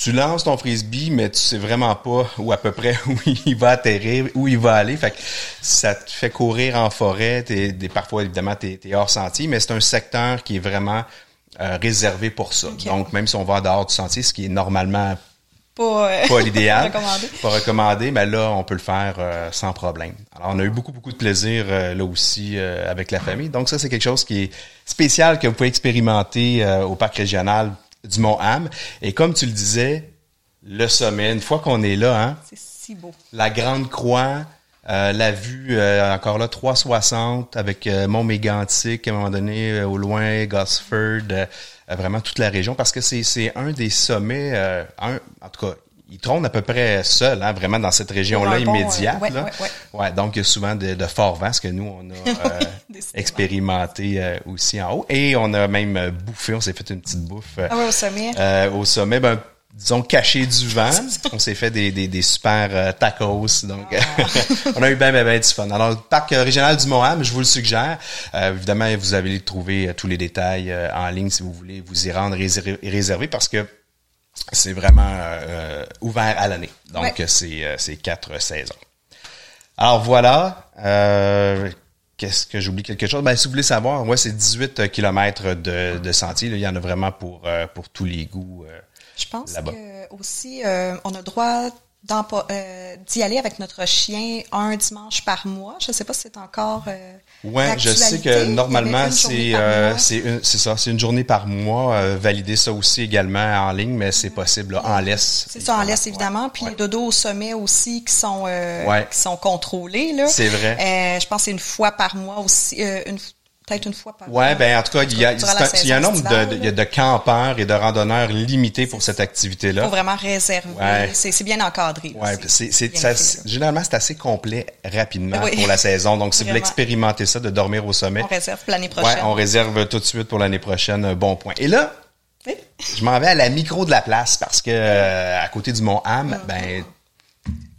Tu lances ton frisbee, mais tu sais vraiment pas où à peu près où il va atterrir, où il va aller. Fait que ça te fait courir en forêt. T'es, parfois, évidemment, t'es, es hors sentier, mais c'est un secteur qui est vraiment euh, réservé pour ça. Donc, même si on va en dehors du sentier, ce qui est normalement Pas, euh, pas l'idéal, recommandé. pas recommandé, mais là on peut le faire euh, sans problème. Alors on a eu beaucoup beaucoup de plaisir euh, là aussi euh, avec la famille. Donc ça c'est quelque chose qui est spécial que vous pouvez expérimenter euh, au parc régional du Mont Ham. Et comme tu le disais, le sommet, une fois qu'on est là, hein, C'est si beau. la grande croix Euh, la vue, euh, encore là, 360 avec euh, Mont Mégantic, à un moment donné, au loin, Gosford, vraiment toute la région, parce que c'est un des sommets, un, en tout cas, il trône à peu près seul, hein, vraiment dans cette région-là immédiate. ouais, là. Ouais, ouais. donc il y a souvent de, de forts vents, ce que nous, on a expérimenté aussi en haut. Et on a même bouffé, on s'est fait une petite bouffe. Ah ouais, au sommet. au sommet, ben, disons, caché du vent. on s'est fait des, des, des super euh, tacos. Donc, ah. on a eu bien, bien, bien du fun. Alors, le parc régional du Moham, je vous le suggère. Euh, évidemment, vous allez trouver euh, tous les détails en ligne si vous voulez vous y rendre et réserver parce que c'est vraiment ouvert à l'année. Donc, c'est, c'est quatre saisons. Alors, voilà. Qu'est-ce que j'oublie quelque chose? Ben, si vous voulez savoir, ouais, c'est 18 km de, de sentiers. Il y en a vraiment pour, pour tous les goûts. Je pense que aussi, euh, on a droit euh, d'y aller avec notre chien un dimanche par mois. Je ne sais pas si c'est encore. Euh, ouais, je sais que normalement c'est euh, c'est ça, c'est une journée par mois. Euh, valider ça aussi également en ligne, mais c'est possible en laisse. C'est ça en laisse évidemment. Puis les dodos au sommet aussi qui sont qui sont contrôlés là. C'est vrai. je pense que c'est une fois par mois aussi. une peut-être une fois par Ouais, ben en tout cas, il y a, il y a un nombre de, de, de, campeurs et de randonneurs limités pour cette activité-là. Faut vraiment réserver. Ouais. C'est bien encadré. Ouais, c'est c'est généralement c'est assez complet rapidement pour la saison. Donc si vous voulez expérimenter ça, de dormir au sommet, on réserve pour l'année prochaine. Ouais, on réserve tout de suite pour l'année prochaine. Un bon point. Et là, je m'en vais à la micro de la place parce que euh, à côté du Mont Ham, mm. ben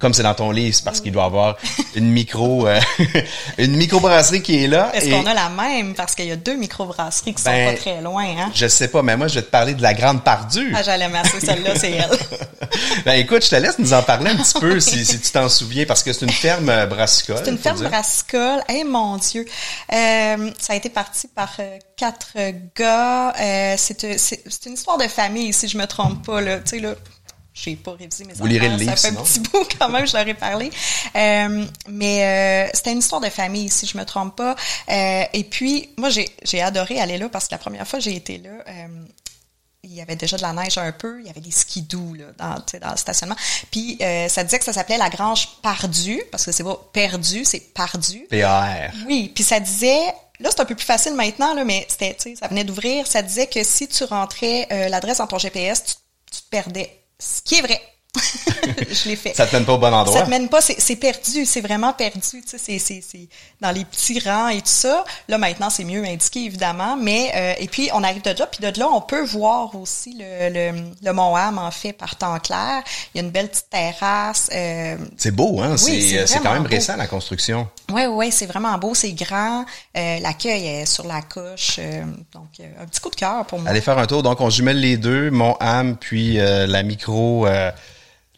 comme c'est dans ton livre, c'est parce qu'il doit avoir une micro, euh, une microbrasserie qui est là. Est-ce qu'on a la même? Parce qu'il y a deux microbrasseries qui sont ben, pas très loin, hein? Je sais pas, mais moi, je vais te parler de la Grande Pardue. Ah, j'allais masser celle-là, c'est elle. ben, écoute, je te laisse nous en parler un petit peu, si, si tu t'en souviens, parce que c'est une ferme euh, brassicole. C'est une ferme brassicole. Eh, mon Dieu! Euh, ça a été parti par euh, quatre gars. c'est une histoire de famille, si je me trompe pas, là. Tu sais, là j'ai pas révisé mes Vous lirez le livre, Ça fait un petit bout quand même, je leur ai parlé. Euh, mais euh, c'était une histoire de famille, si je me trompe pas. Euh, et puis, moi, j'ai adoré aller là parce que la première fois que j'ai été là, il y avait déjà de la neige un peu, il y avait des skidoo là, dans, dans le stationnement. Puis euh, ça disait que ça s'appelait la Grange Pardue, parce que c'est pas perdu, c'est Pardu. P-A-R. Oui, puis ça disait Là, c'est un peu plus facile maintenant, là, mais c'était, ça venait d'ouvrir. Ça disait que si tu rentrais l'adresse dans ton GPS, tu, tu te perdais ce qui est vrai. je l'ai fait. Ça te mène pas au bon endroit. Ça te mène pas, c'est perdu, c'est vraiment perdu. Tu sais, c'est dans les petits rangs et tout ça. Là maintenant, c'est mieux indiqué évidemment, mais euh, et puis on arrive de là, puis de là on peut voir aussi le, le, le Mont Ham en fait par temps clair. Il y a une belle petite terrasse. Euh, c'est beau, hein? C'est quand même récent la construction. Oui, oui, c'est vraiment beau, c'est grand. Euh, L'accueil est sur la couche, euh, donc un petit coup de cœur pour moi. Allez faire un tour. Donc on jumelle les deux, Mont Ham puis la micro.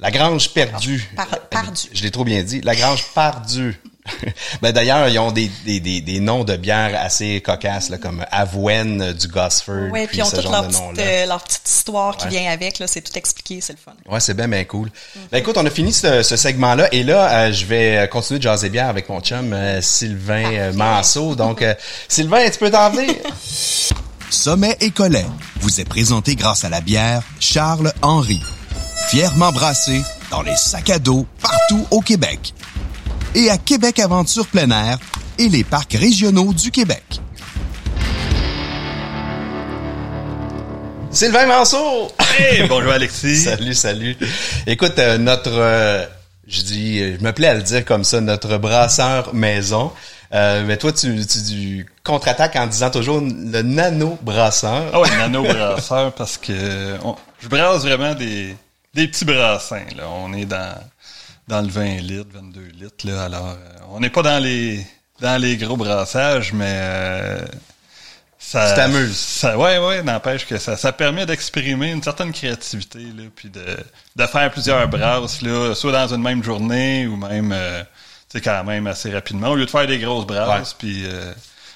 La Grange perdue. Par, pardue. Je l'ai trop bien dit. La Grange perdue. ben d'ailleurs, ils ont des, des, des, des, noms de bières assez cocasses, là, comme Avoine du Gosford. Oui, puis ils ont toute leur, petite, euh, leur petite histoire qui vient avec. Là, c'est tout expliqué, c'est le fun. Ouais, c'est bien, bien cool. Mm-hmm. Ben écoute, on a fini ce, ce segment-là et là, euh, je vais continuer de jaser bière avec mon chum euh, Sylvain Manceau. Donc, Sylvain, tu peux t'en venir? Sommet et Collet vous est présenté grâce à la bière Charles Henry fièrement brassé dans les sacs à dos partout au Québec. Et à Québec Aventure plein air et les parcs régionaux du Québec. Sylvain Manceau! Hey, bonjour Alexis! salut, salut. Écoute, euh, notre, euh, je dis, je me plais à le dire comme ça, notre brasseur maison. Euh, mais toi, tu, tu, contre-attaques en disant toujours le nano-brasseur. Ah ouais, nano-brasseur parce que je brasse vraiment des, des petits brassins. Là. On est dans, dans le 20 litres, 22 litres. Là. Alors, euh, on n'est pas dans les dans les gros brassages, mais euh, ça. Tu t'amuses. Ça, ouais, ouais, n'empêche que ça, ça permet d'exprimer une certaine créativité, là, puis de, de faire plusieurs brasses, là, soit dans une même journée ou même, euh, tu sais, quand même assez rapidement. Au lieu de faire des grosses brasses, puis euh,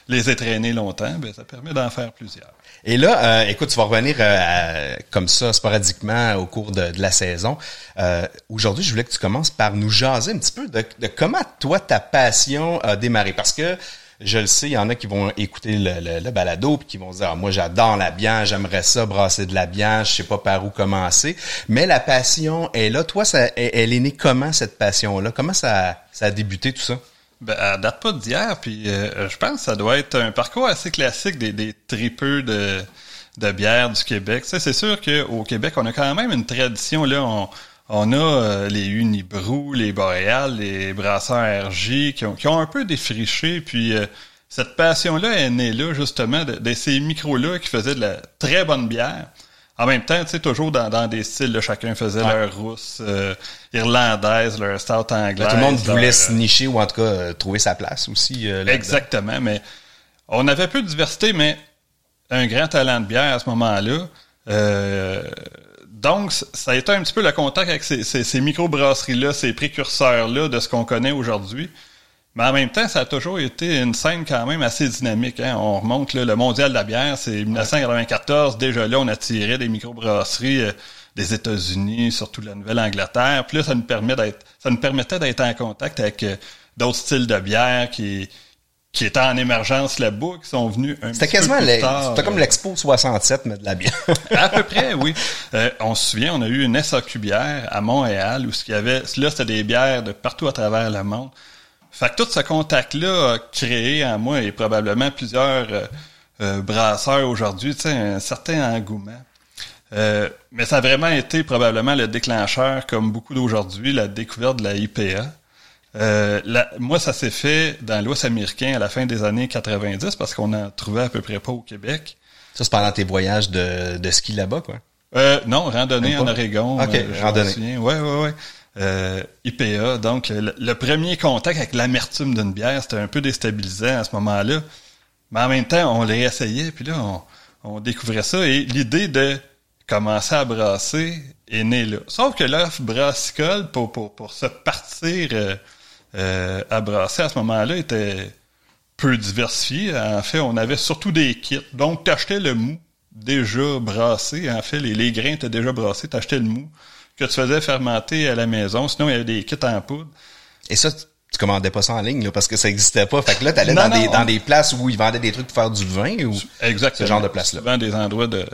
les étraîner longtemps, ben, ça permet d'en faire plusieurs. Et là, euh, écoute, tu vas revenir euh, comme ça sporadiquement au cours de, la saison. Euh, aujourd'hui, je voulais que tu commences par nous jaser un petit peu de, comment toi ta passion a démarré, parce que je le sais, il y en a qui vont écouter le, le, balado puis qui vont dire ah, moi j'adore la bière, j'aimerais ça brasser de la bière, je sais pas par où commencer. Mais la passion est là. Toi, ça, elle est née comment cette passion-là? Comment ça, ça a débuté tout ça? Ben, elle date pas d'hier, puis euh, je pense que ça doit être un parcours assez classique des, des tripeux de, de bière du Québec. c'est sûr qu'au Québec, on a quand même une tradition, là, on, on a euh, les Unibrou, les Boréal, les brasseurs RJ qui ont, un peu défriché, puis euh, cette passion-là est née là, justement, de, ces micros-là qui faisaient de la très bonne bière. En même temps, tu sais, toujours dans, dans des styles, là, chacun faisait leur rousse euh, irlandaise, leur stout anglaise. tout le monde voulait se nicher ou en tout cas trouver sa place aussi. exactement, mais on avait peu de diversité, mais un grand talent de bière à ce moment-là. Euh, donc, ça a été un petit peu le contact avec ces, ces, ces micro-brasseries-là, ces précurseurs-là de ce qu'on connaît aujourd'hui. Mais en même temps, ça a toujours été une scène quand même assez dynamique. Hein. On remonte le mondial de la bière, c'est 1994. Déjà là, on a tiré des microbrasseries euh, des États-Unis, surtout de la Nouvelle-Angleterre. Puis là, ça nous permet d'être, ça nous permettait d'être en contact avec euh, d'autres styles de bière qui, qui étaient en émergence là-bas, qui sont venus un C'était quasiment C'était comme l'Expo 67, mais de la bière. à peu près, oui. Euh, on se souvient, on a eu une SAQ bière à Montréal où ce qu'il y avait, là, c'était des bières de partout à travers le monde. Fait que tout ce contact-là a créé en moi et probablement plusieurs euh, euh, brasseurs aujourd'hui, tu sais, un certain engouement. mais ça a vraiment été probablement le déclencheur, comme beaucoup d'aujourd'hui, la découverte de la IPA. Euh, moi, ça s'est fait dans l'Ouest américain à la fin des années 90 parce qu'on en trouvait à peu près pas au Québec. Ça, c'est pendant tes voyages de, de ski là-bas, quoi? Euh, non, randonnée en Oregon. OK, euh, randonnée. Ouais, ouais, ouais. Euh, IPA, donc le, premier contact avec l'amertume d'une bière, c'était un peu déstabilisant à ce moment-là. Mais en même temps, on l'a essayé, puis là, on, découvrait ça. Et l'idée de commencer à brasser est née là. Sauf que l'offre brassicole, pour, pour, pour se partir euh, à brasser à ce moment-là était peu diversifié. En fait, on avait surtout des kits. Donc, tu achetais le mou déjà brassé. En fait, les, les grains étaient déjà brassés. Tu le mou que tu faisais fermenter à la maison. Sinon, il y avait des kits en poudre. Et ça, tu commandais pas ça en ligne parce que ça existait pas. Fait que là, tu allais dans, des, dans des places où ils vendaient des trucs pour faire du vin ou Exactement. ce genre de place-là. Souvent des endroits de,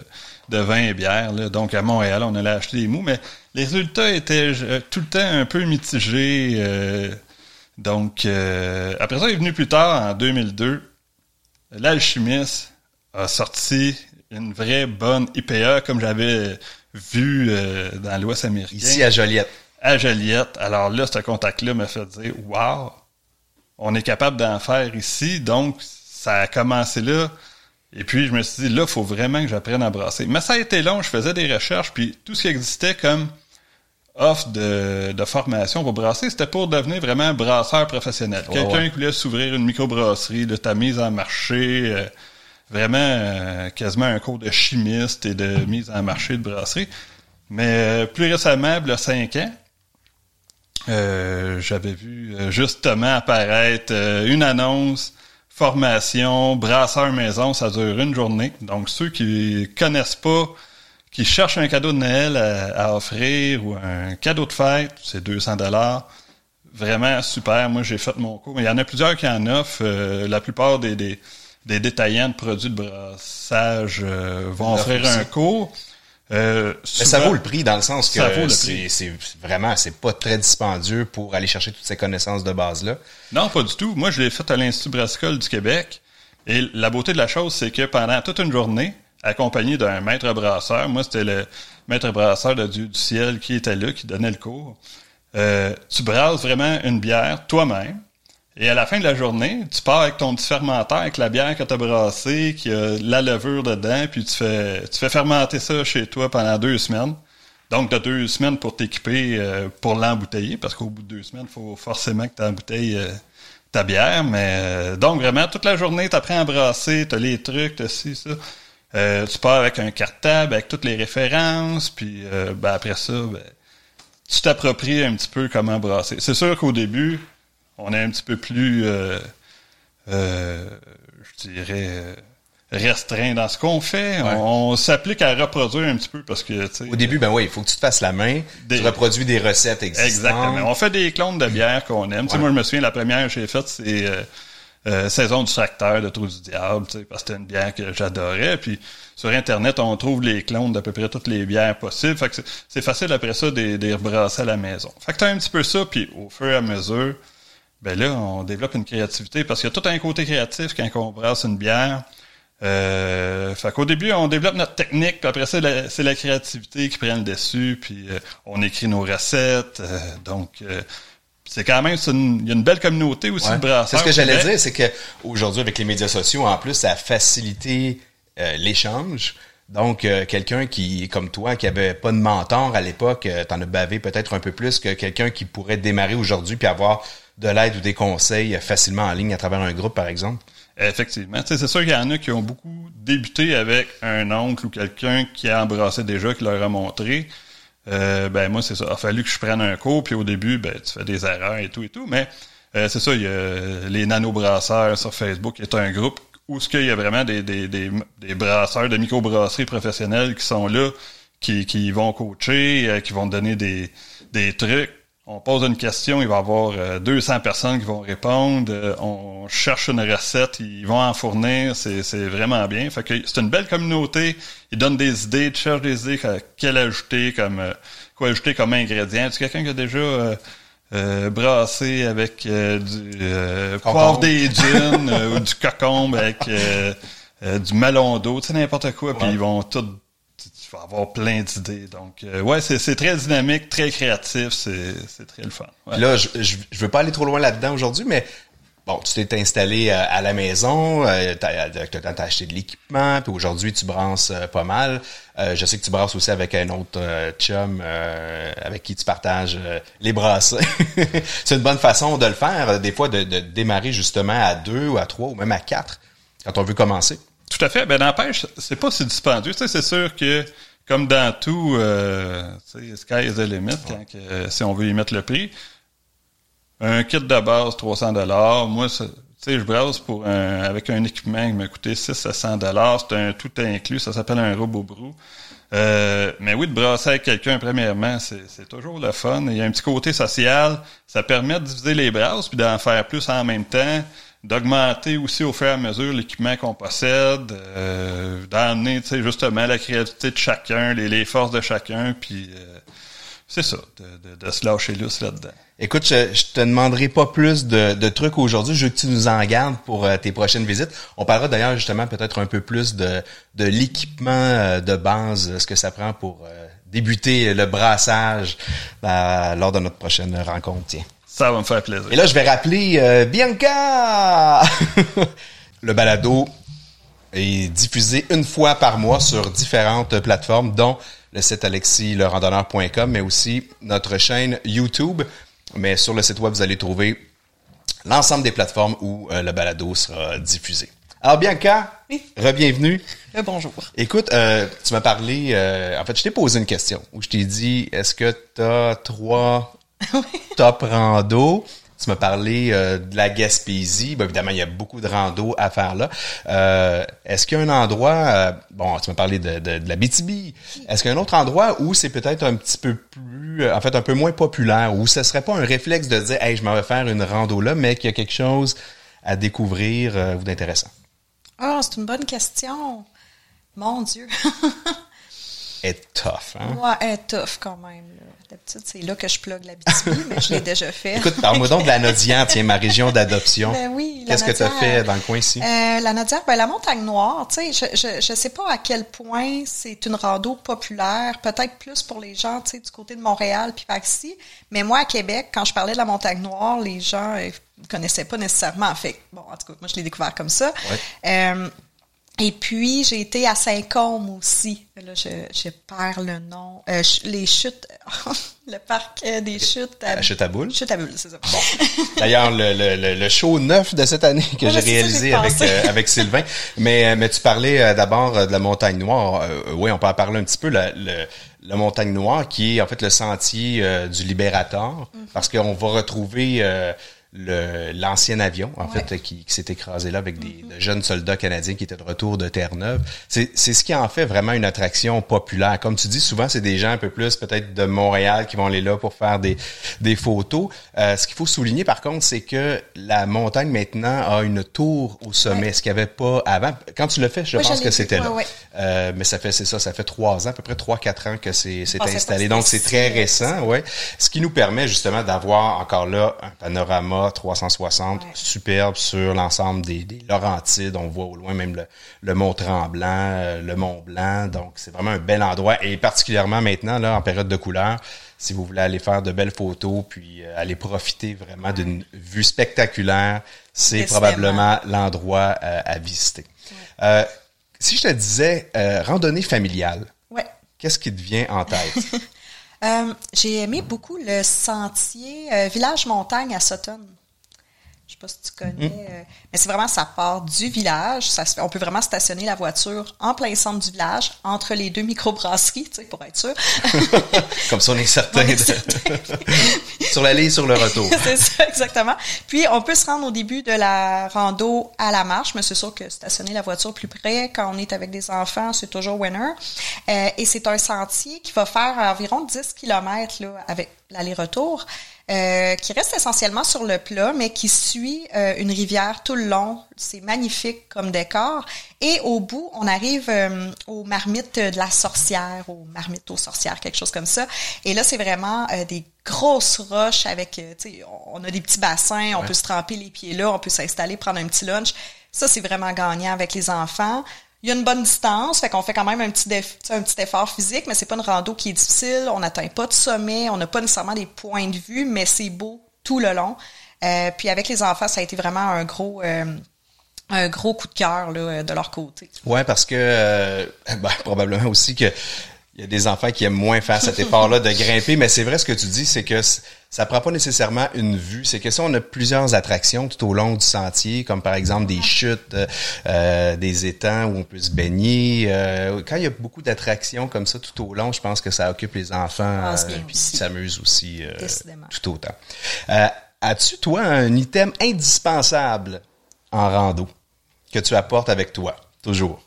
de vin et bière. Là. Donc, à Montréal, on allait acheter des mous. Mais les résultats étaient euh, tout le temps un peu mitigés. Euh, donc, euh, après ça, il est venu plus tard, en 2002, l'alchimiste a sorti une vraie bonne IPA, comme j'avais vu euh, dans l'Ouest américain. Ici, à Joliette. À Joliette. Alors là, ce contact-là m'a fait dire, wow, on est capable d'en faire ici. Donc, ça a commencé là. Et puis, je me suis dit, là, il faut vraiment que j'apprenne à brasser. Mais ça a été long. Je faisais des recherches, puis tout ce qui existait comme offre de, de, formation pour brasser, c'était pour devenir vraiment un brasseur professionnel. Quelqu'un qui voulait s'ouvrir une microbrasserie, de ta mise en marché, euh, vraiment euh, quasiment un cours de chimiste et de mise en marché de brasserie. Mais euh, plus récemment, il y a cinq ans, j'avais vu justement apparaître une annonce formation brasseur maison, ça dure une journée. Donc ceux qui connaissent pas qui cherchent un cadeau de Noël à, offrir ou un cadeau de fête, c'est 200 dollars. Vraiment super. Moi, j'ai fait mon cours. Il y en a plusieurs qui en offrent. Euh, la plupart des, des, détaillants de produits de brassage euh, vont offrir un cours. Euh, mais ça vaut le prix dans le sens que c'est vraiment c'est pas très dispendieux pour aller chercher toutes ces connaissances de base là. Non, pas du tout. Moi, je l'ai fait à l'Institut brassicole du Québec. Et la beauté de la chose, c'est que pendant toute une journée, accompagné d'un maître brasseur. Moi, c'était le maître brasseur de Dieu du ciel qui était là, qui donnait le cours. Euh, tu brasses vraiment une bière toi-même. Et à la fin de la journée, tu pars avec ton petit fermenteur, avec la bière que tu as brassée, qui a la levure dedans, puis tu fais, tu fais fermenter ça chez toi pendant deux semaines. Donc, tu as deux semaines pour t'équiper euh, pour l'embouteiller, parce qu'au bout de deux semaines, il faut forcément que tu embouteilles euh, ta bière. Mais donc, vraiment, toute la journée, tu apprends à brasser, tu as les trucs, tu ci, ça. Euh, tu pars avec un cartable, avec toutes les références, puis euh, ben, après ça, ben, tu t'appropries un petit peu comment brasser. C'est sûr qu'au début, on est un petit peu plus, euh, je dirais, restreint dans ce qu'on fait. On, s'applique à reproduire un petit peu parce que... Au début, ben oui, il faut que tu te fasses la main, tu reproduis des recettes existantes. Exactement. On fait des clones de bière qu'on aime. Moi, je me souviens, la première que j'ai faite, c'est euh, Saison du tracteur de Trou du Diable, parce que c'était une bière que j'adorais. Puis sur Internet, on trouve les clones d'à peu près toutes les bières possibles. Fait que c'est facile après ça de les rebrasser à la maison. Fait que t'as un petit peu ça, puis au fur et à mesure, ben là, on développe une créativité parce qu'il y a tout un côté créatif quand on brasse une bière. Euh, fait qu'au début, on développe notre technique, puis après ça, c'est la créativité qui prend le dessus, puis euh, on écrit nos recettes. Euh, donc, euh, c'est quand même, il y a une belle communauté aussi de brasseurs. C'est ce que j'allais dire, c'est que aujourd'hui avec les médias sociaux, en plus, ça a facilité l'échange. Donc, quelqu'un qui, comme toi, qui avait pas de mentor à l'époque, t'en as bavé peut-être un peu plus que quelqu'un qui pourrait démarrer aujourd'hui puis avoir de l'aide ou des conseils facilement en ligne à travers un groupe, par exemple? Effectivement. C'est sûr qu'il y en a qui ont beaucoup débuté avec un oncle ou quelqu'un qui a embrassé déjà, qui leur a montré. Euh, ben moi, c'est ça. Il a fallu que je prenne un cours, puis au début, ben, tu fais des erreurs et tout et tout. Mais euh, c'est ça, il y a les nano-brasseurs sur Facebook, est un groupe où ce qu'il y a vraiment des, des, des, des brasseurs microbrasseries professionnelles qui sont là, qui, qui vont coacher, euh, qui vont donner des, des trucs on pose une question, il va y avoir 200 euh, personnes qui vont répondre. Euh, on cherche une recette, ils vont en fournir. C'est, vraiment bien. Fait que c'est une belle communauté. Ils donnent des idées, ils cherchent des idées, quel ajouter comme euh, quoi ajouter comme ingrédient. Tu quelqu'un qui a déjà brassé avec du poivre des dunes ou du cocombe avec du melon d'eau, tu sais n'importe quoi. Puis ils vont tout vas avoir plein d'idées. Donc, euh, ouais, c'est très dynamique, très créatif, c'est très le fun. Là, je, je, veux pas aller trop loin là-dedans aujourd'hui, mais bon, tu t'es installé euh, à la maison, euh, tu as, acheté de l'équipement, puis aujourd'hui, tu brasses pas mal. je sais que tu brasses aussi avec un autre chum avec qui tu partages les brasses. c'est une bonne façon de le faire, des fois, de, de démarrer justement à deux ou à trois ou même à quatre quand on veut commencer. Tout à fait. Ben n'empêche, c'est pas si dispendieux. C'est sûr que comme dans tout, euh, sky is the limit quand, si on veut y mettre le prix. Un kit de base 300 dollars. Moi, tu sais, je brasse pour un, avec un équipement qui m'a coûté 6 à 100 dollars. C'est un tout inclus. Ça s'appelle un robot brou. Euh, mais oui, de brasser avec quelqu'un, premièrement, c'est toujours le fun. Il y a un petit côté social. Ça permet de diviser les brasses puis d'en faire plus en même temps d'augmenter aussi au fur et à mesure l'équipement qu'on possède, euh, d'amener justement la créativité de chacun, les, forces de chacun, puis euh, c'est ça, de, de, se lâcher lousse là-dedans. Écoute, je, te demanderai pas plus de, de trucs aujourd'hui. Je veux que tu nous en gardes pour euh, tes prochaines visites. On parlera d'ailleurs justement peut-être un peu plus de, de l'équipement euh, de base, ce que ça prend pour débuter le brassage lors de notre prochaine rencontre. Tiens. Ça va me faire plaisir. Et là, je vais rappeler euh, Bianca! le balado est diffusé une fois par mois sur différentes plateformes, dont le site alexislerandonneur.com, mais aussi notre chaîne YouTube. Mais sur le site web, vous allez trouver l'ensemble des plateformes où euh, le balado sera diffusé. Alors Bianca, oui. re-bienvenue. bonjour. Écoute, euh, tu m'as parlé, en fait, je t'ai posé une question où je t'ai dit, est-ce que tu as trois top rando. Tu m'as parlé euh, de la Gaspésie. évidemment, il y a beaucoup de rando à faire là. Euh, est-ce qu'il y a un endroit, euh, bon, tu m'as parlé de, la BTB. Est-ce qu'il y a un autre endroit où c'est peut-être un petit peu plus, en fait, un peu moins populaire, où ce serait pas un réflexe de dire, hey, je m'en vais faire une rando là, mais qu'il y a quelque chose à découvrir ou d'intéressant? Ah, c'est une bonne question. Mon Dieu. est tough, hein? Ouais, elle est tough quand même. D'habitude, c'est là que je plug la BTB, mais je l'ai déjà fait. Écoute, parle-moi donc de la Nodière, tiens, ma région d'adoption. Ben oui, Qu'est-ce que tu as fait dans le coin ici? Euh, la Nodière, ben la montagne noire, tu sais, je, je, je sais pas à quel point c'est une rando populaire, peut-être plus pour les gens, tu sais, du côté de Montréal puis par ici, mais moi, à Québec, quand je parlais de la montagne noire, les gens ne euh, connaissaient pas nécessairement. Fait bon, en tout cas, moi, je l'ai découvert comme ça. Ouais. Euh, et puis, j'ai été à Saint-Côme aussi. Là, je, je perds le nom. Euh, les chutes, le parc euh, des chutes à... Chute à boules. Chute à boules, c'est ça. Bon. D'ailleurs, le, le, le, show neuf de cette année que j'ai réalisé avec, euh, avec Sylvain. Mais, mais tu parlais d'abord de la montagne noire. oui, on peut en parler un petit peu. La, la montagne noire qui est en fait le sentier du libérateur. Mm-hmm. Parce qu'on va retrouver l'ancien avion, en fait, qui, s'est écrasé là avec des de jeunes soldats canadiens qui étaient de retour de Terre-Neuve. C'est ce qui en fait vraiment une attraction populaire. Comme tu dis, souvent, c'est des gens un peu plus peut-être de Montréal qui vont aller là pour faire des, des photos. Euh, ce qu'il faut souligner, par contre, c'est que la montagne, maintenant, a une tour au sommet, ce qu'il n'y avait pas avant. Quand tu le fais, je pense que c'était là. Euh, mais ça fait, c'est ça, ça fait trois ans, à peu près trois, quatre ans que c'est installé. Donc, c'est très récent, ouais. Ce qui nous permet justement d'avoir encore là un panorama 360 superbe sur l'ensemble des, Laurentides. On voit au loin même le, Mont Tremblant, euh, le Mont Blanc. Donc, c'est vraiment un bel endroit. Et particulièrement maintenant, là, en période de couleur, si vous voulez aller faire de belles photos, puis euh, aller profiter vraiment d'une vue spectaculaire, c'est probablement l'endroit euh, à visiter. si je te disais randonnée familiale, qu'est-ce qui te vient en tête? Euh, j'ai aimé beaucoup le sentier euh, Village Montagne à Sutton. Je sais pas si tu connais, mm. euh, mais c'est vraiment ça part du village. Ça on peut vraiment stationner la voiture en plein centre du village, entre les deux microbrasseries, tu sais, pour être sûr. Comme ça, on est certain. sur l'aller et sur le retour. c'est ça, exactement. Puis, on peut se rendre au début de la rando à la marche, mais c'est sûr que stationner la voiture plus près, quand on est avec des enfants, c'est toujours winner. Euh, et c'est un sentier qui va faire environ 10 km là, avec l'aller-retour. Euh, qui reste essentiellement sur le plat, mais qui suit euh, une rivière tout le long. C'est magnifique comme décor. Et au bout, on arrive euh, aux marmites de la sorcière, aux marmites aux sorcières, quelque chose comme ça. Et là, c'est vraiment des grosses roches avec, tu sais, on a des petits bassins, on peut se tremper les pieds là, on peut s'installer, prendre un petit lunch. Ça, c'est vraiment gagnant avec les enfants il y a une bonne distance, fait qu'on fait quand même un petit, un petit effort physique, mais c'est pas une rando qui est difficile. On n'atteint pas de sommet, on n'a pas nécessairement des points de vue, mais c'est beau tout le long. Euh, puis avec les enfants, ça a été vraiment un gros euh, un gros coup de cœur de leur côté. Ouais, parce que euh, ben, probablement aussi que il y a des enfants qui aiment moins faire cet effort-là de grimper, mais c'est vrai ce que tu dis, c'est que ça prend pas nécessairement une vue. C'est que si on a plusieurs attractions tout au long du sentier, comme par exemple des chutes, euh, des étangs où on peut se baigner, euh, quand il y a beaucoup d'attractions comme ça tout au long, je pense que ça occupe les enfants ah, euh, puis s'amusent aussi euh, tout autant. As-tu toi un item indispensable en rando que tu apportes avec toi toujours?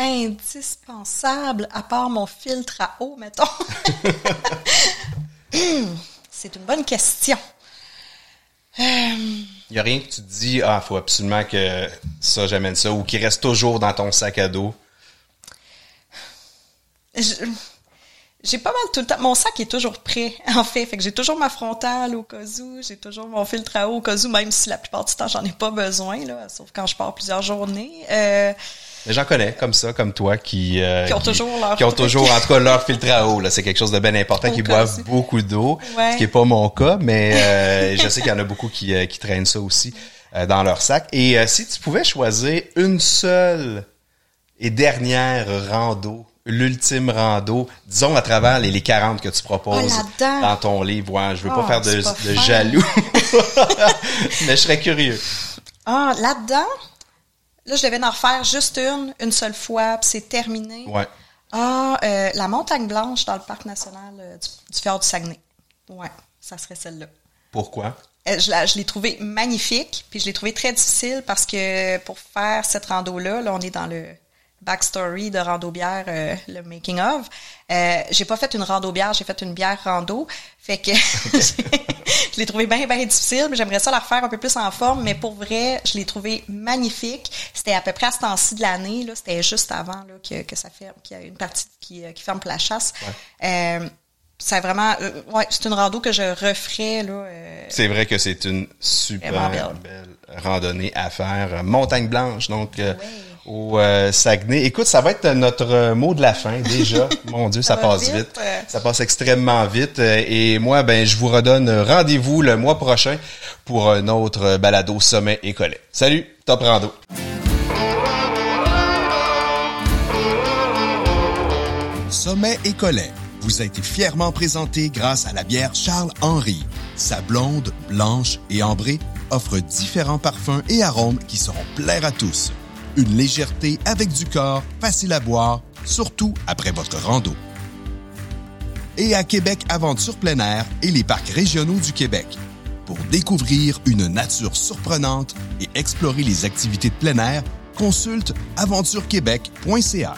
Indispensable à part mon filtre à eau, mettons? C'est une bonne question. Il n'y a rien que tu te dis, ah, faut absolument que ça, j'amène ça, ou qui reste toujours dans ton sac à dos? J'ai pas mal tout le temps. Mon sac est toujours prêt, en fait. Fait que j'ai toujours ma frontale au cas où, j'ai toujours mon filtre à eau au cas où, même si la plupart du temps, j'en ai pas besoin, là, sauf quand je pars plusieurs journées. Euh, J'en connais comme ça, comme toi, qui, euh, qui ont toujours leur qui ont toujours, en tout cas, leur filtre à eau. C'est quelque chose de bien important, qui boivent beaucoup d'eau, ce qui est pas mon cas, mais euh, je sais qu'il y en a beaucoup qui, euh, qui traînent ça aussi dans leur sac. Et si tu pouvais choisir une seule et dernière rando, l'ultime rando, disons à travers les, les 40 que tu proposes oh, dans ton livre, ouais, je veux pas oh, faire de, de jaloux, mais je serais curieux. Ah, là-dedans? Là, je devais en refaire juste une, une seule fois, puis c'est terminé. Ouais. Ah, euh, la montagne blanche dans le parc national euh, du, fjord du Saguenay. Ouais, ça serait celle-là. Pourquoi? Euh, je, je l'ai trouvée magnifique, puis je l'ai trouvée très difficile parce que pour faire cette rando-là, là, on est dans le backstory de rando bière, euh, le making of. Euh, j'ai pas fait une rando bière, j'ai fait une bière rando. Fait que je l'ai trouvé bien, bien difficile, mais j'aimerais ça la refaire un peu plus en forme. Mais pour vrai, je l'ai trouvé magnifique. C'était à peu près à ce temps-ci de l'année. Là, c'était juste avant là, que, que ça ferme, qu'il y a une partie qui, euh, qui ferme pour la chasse. Euh, c'est vraiment ouais c'est une rando que je referais là c'est vrai que c'est une super belle. randonnée à faire montagne blanche donc au euh, Saguenay. Écoute, ça va être notre euh, mot de la fin déjà. Mon Dieu, ça, passe vite. Ça passe extrêmement vite. Euh, et moi, ben, je vous redonne rendez-vous le mois prochain pour un autre balado sommet et collet. Salut, Top Rando. Sommet et collet vous a été fièrement présenté grâce à la bière Charles Henry. Sa blonde, blanche et ambrée offre différents parfums et arômes qui seront plaire à tous. Une légèreté avec du corps, facile à boire, surtout après votre rando. Et à Québec Aventure plein air et les parcs régionaux du Québec. Pour découvrir une nature surprenante et explorer les activités de plein air, consulte aventurequebec.ca.